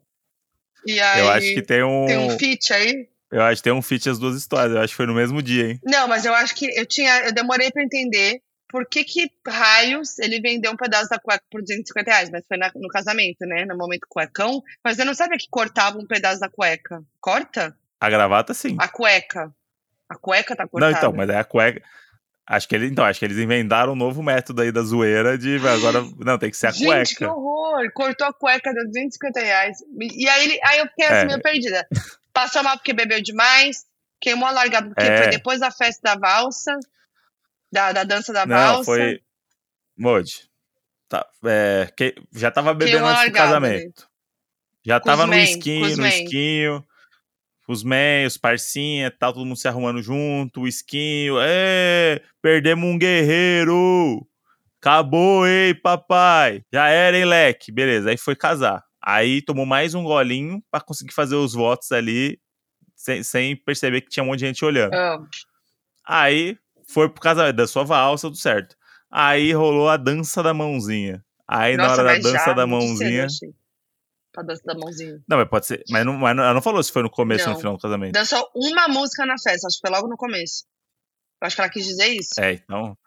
E aí Eu acho que tem um. tem um fit aí? Eu acho que tem um fit as duas histórias. Eu acho que foi no mesmo dia, hein? Não, mas eu acho que eu tinha, eu demorei pra entender por que que raios ele vendeu um pedaço da cueca por 250 reais, mas foi na- no casamento, né? No momento cuecão. Mas eu não sabia que cortava um pedaço da cueca. Corta? A gravata, sim. A cueca. A cueca tá cortada. Não, então, mas aí a cueca. Acho que, ele, então, acho que eles inventaram um novo método aí da zoeira de agora. Não, tem que ser a Gente, que cueca. horror! Cortou a cueca de 250 reais. E aí, ele, aí eu fiquei assim, É. meio perdida. Passou mal porque bebeu demais, queimou a largada porque É. foi depois da festa da valsa, da, da dança da Não, valsa. foi. Mode. Tá, é, que- já tava bebendo antes do casamento. Já Com tava no esquinho, no men. esquinho. Os men, os parcinha, tal, todo mundo se arrumando junto, o esquinho. É, perdemos um guerreiro. Acabou, ei, papai. Já era, hein, leque. Beleza, aí foi casar. Aí tomou mais um golinho pra conseguir fazer os votos ali, sem, sem perceber que tinha um monte de gente olhando. Ah, Aí foi pro casamento, da sua valsa, tudo certo. Aí rolou a dança da mãozinha. Aí na nossa, hora da dança da mãozinha. Pra dança da mãozinha. Não, mas pode ser. Mas, não, mas ela não falou se foi no começo ou no final do casamento. Dançou uma música na festa, acho que foi logo no começo. Eu acho que ela quis dizer isso. É, então.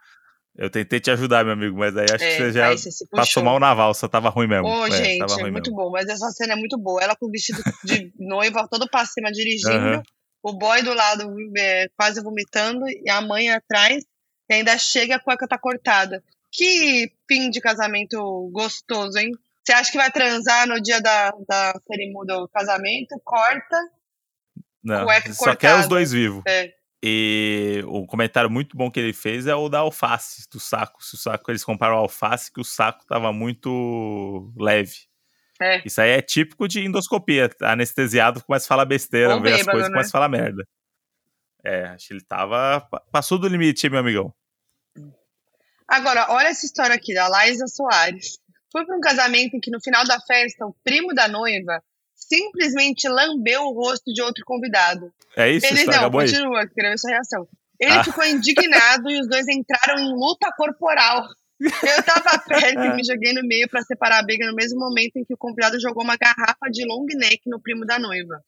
Eu tentei te ajudar, meu amigo, mas aí acho que É, você já você passou mal na valsa, tava ruim mesmo. Ô, É, gente, é muito mesmo. bom. Mas essa cena é muito boa. Ela com o vestido de noiva todo pra cima dirigindo, Aham. o boy do lado é, quase vomitando e a mãe atrás e ainda chega a cueca tá cortada. Que fim de casamento gostoso, hein? Você acha que vai transar no dia da, da cerimônia do casamento? Corta. Não, cueca só quer os dois vivos. É. E o comentário muito bom que ele fez é o da alface, do saco. Se o saco, eles comparam o alface, que o saco tava muito leve. É. Isso aí é típico de endoscopia. Anestesiado começa a falar besteira, Ou vê as coisas e né? começa a falar merda. É, acho que ele tava. Passou do limite, meu amigão. Agora, olha essa história aqui da Laísa Soares. Fui para um casamento em que no final da festa o primo da noiva simplesmente lambeu o rosto de outro convidado. É isso? Ele não, continua, queria ver sua reação. Ele Ah. ficou indignado e os dois entraram em luta corporal. Eu tava perto e me joguei no meio para separar a briga no mesmo momento em que o convidado jogou uma garrafa de long neck no primo da noiva.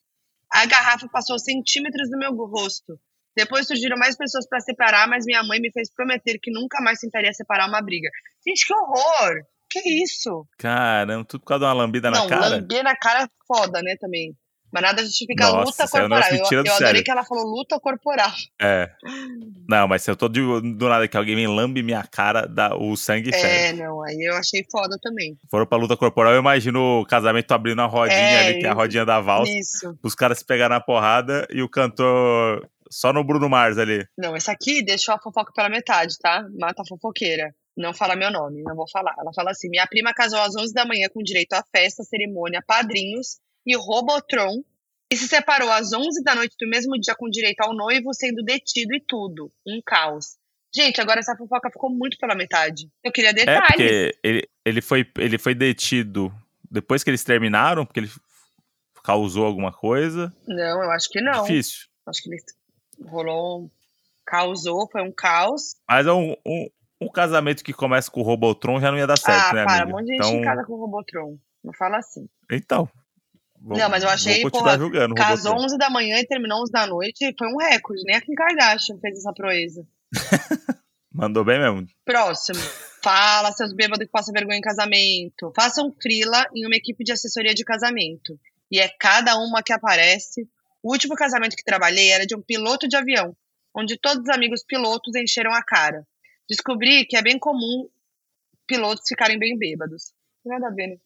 A garrafa passou centímetros do meu rosto. Depois surgiram mais pessoas para separar, mas minha mãe me fez prometer que nunca mais tentaria separar uma briga. Gente, que horror! Que isso? Caramba, tudo por causa de uma lambida na não, cara? lamber na cara é foda, né, também. Mas nada justifica Nossa, luta é corporal. negócio Eu, eu adorei sério. que ela falou luta corporal. É. Não, mas se eu tô de, do nada que alguém me lambe minha cara, dá, o sangue É, ferve. não, aí eu achei foda também. Foram pra luta corporal, eu imagino o casamento abrindo a rodinha É, ali, que é a rodinha da valsa. Isso. Os caras se pegaram na porrada e o cantor só no Bruno Mars ali. Não, essa aqui deixou a fofoca pela metade, tá? Mata a fofoqueira. Não fala meu nome, não vou falar. Ela fala assim: minha prima casou às 11 da manhã com direito à festa, cerimônia, padrinhos e Robotron. E se separou às 11 da noite do mesmo dia com direito ao noivo sendo detido e tudo. Um caos. Gente, agora essa fofoca ficou muito pela metade. Eu queria É, detalhes. porque ele, ele, foi, ele foi detido depois que eles terminaram, porque ele causou alguma coisa. Não, eu acho que não. Difícil. Acho que ele rolou. Causou, foi um caos. Mas é um, um, um casamento que começa com o Robotron já não ia dar certo, ah, né, para, amiga? um monte de gente então, em casa com o Robotron. Não fala assim. então, Vou, Não, mas eu achei, porra, julgando. Casou Robotron. 11 da manhã e terminou 11 da noite. Foi um recorde. Nem a Kim Kardashian fez essa proeza. Mandou bem mesmo. Próximo. Fala, seus bêbados que passam vergonha em casamento. Façam frila em uma equipe de assessoria de casamento. E é cada uma que aparece. O último casamento que trabalhei era de um piloto de avião, onde todos os amigos pilotos encheram a cara. Descobri que é bem comum pilotos ficarem bem bêbados. Nada a ver, né?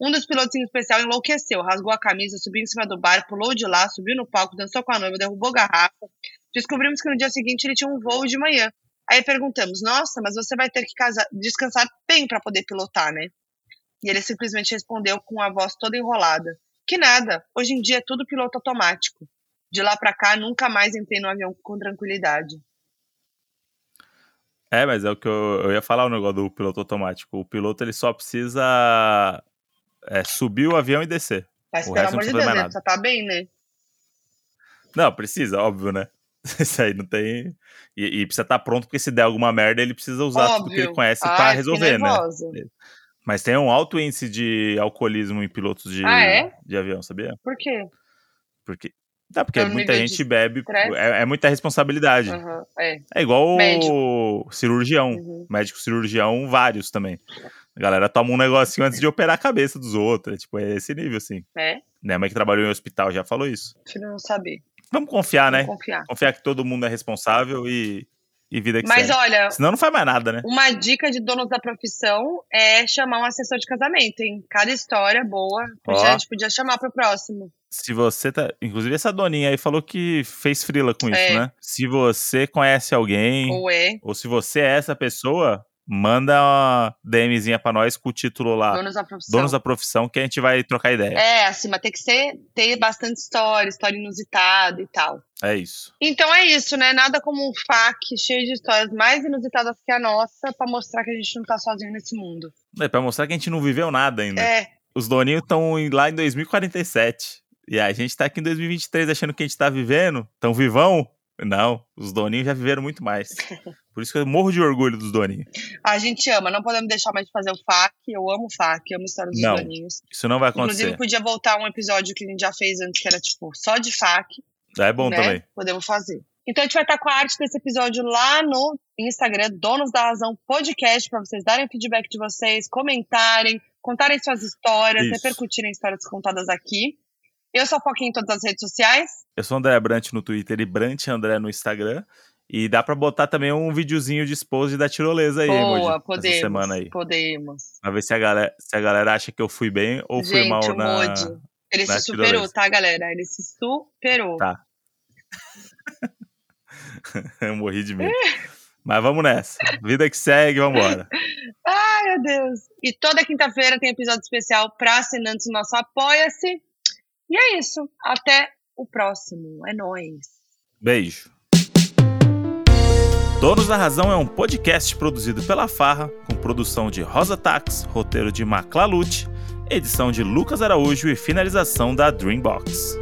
Um dos pilotos em especial enlouqueceu, rasgou a camisa, subiu em cima do bar, pulou de lá, subiu no palco, dançou com a noiva, derrubou garrafa. Descobrimos que no dia seguinte ele tinha um voo de manhã. Aí perguntamos, nossa, mas você vai ter que casar- descansar bem para poder pilotar, né? E ele simplesmente respondeu com a voz toda enrolada. Que nada, hoje em dia é tudo piloto automático. De lá pra cá, nunca mais entrei no avião com tranquilidade. É, mas é o que eu, eu ia falar o negócio do piloto automático. O piloto ele só precisa é, subir o avião e descer. Mas O pelo resto não amor de precisa Deus, ele só tá bem, né? Não, precisa, óbvio, né? Isso aí não tem. E, e precisa estar pronto, porque se der alguma merda, ele precisa usar tudo que ele Óbvio. conhece Ai, pra resolver, né? Mas tem um alto índice de alcoolismo em pilotos de, Ah, é? de avião, sabia? Por quê? Porque. Tá, porque Pelo muita gente bebe. É, é muita responsabilidade. Aham, é. É igual o Médico. cirurgião. Uhum. Médico cirurgião, vários também. A galera toma um negocinho antes de operar a cabeça dos outros. É, tipo, é esse nível, assim. É? Minha mãe que trabalhou em hospital já falou isso. Prefiro não saber. Vamos confiar, né? Vou confiar. Confiar que todo mundo é responsável e, e vida que Mas segue. olha, Senão não faz mais nada, né? uma dica de donos da profissão é chamar um assessor de casamento, hein? Cada história boa. Ó. A gente podia chamar pro próximo. Se você tá. Inclusive, essa doninha aí falou que fez frila com isso, É. né? Se você conhece alguém, ou... Ou é. se você é essa pessoa, manda uma DMzinha pra nós com o título lá. Donos da profissão. Donos da profissão, que a gente vai trocar ideia. É, assim, mas tem que ser, ter bastante história, história inusitada e tal. É isso. Então é isso, né? Nada como um FAQ cheio de histórias mais inusitadas que a nossa pra mostrar que a gente não tá sozinho nesse mundo. É pra mostrar que a gente não viveu nada ainda. É, Os doninhos estão lá em 2047. E a gente tá aqui em 2023 achando que a gente tá vivendo. Tão vivão? Não, os doninhos já viveram muito mais. Por isso que eu morro de orgulho dos doninhos. a gente ama, não podemos deixar mais de fazer o FAQ. Eu amo o FAQ, amo história dos Não. doninhos. Isso não vai acontecer. Inclusive, podia voltar um episódio que a gente já fez antes, que era tipo só de FAQ. É bom né? também. Podemos fazer. Então a gente vai estar com a arte desse episódio lá no Instagram, Donos da Razão Podcast, para vocês darem feedback de vocês, comentarem, contarem suas histórias, Isso. repercutirem histórias contadas aqui. Eu sou Foquinha em todas as redes sociais. Eu sou André Brant no Twitter e Brant André no Instagram. E dá pra botar também um videozinho de expose da tirolesa aí, Boa, Emoji, essa podemos. semana aí. Podemos. Pra ver se a galera, se a galera acha que eu fui bem ou fui Gente, mal o na... Moji. Ele na se superou, tirolesa. tá, galera? Ele se superou. Tá. eu morri de medo. Mas vamos nessa. Vida que segue, vambora. Ai, meu Deus. E toda quinta-feira tem episódio especial para assinantes do nosso Apoia-se. E é isso. Até o próximo. É nóis. Beijo. Donos da Razão é um podcast produzido pela Farra, com produção de Rosa Tax, roteiro de Maclalute, edição de Lucas Araújo e finalização da Dreambox.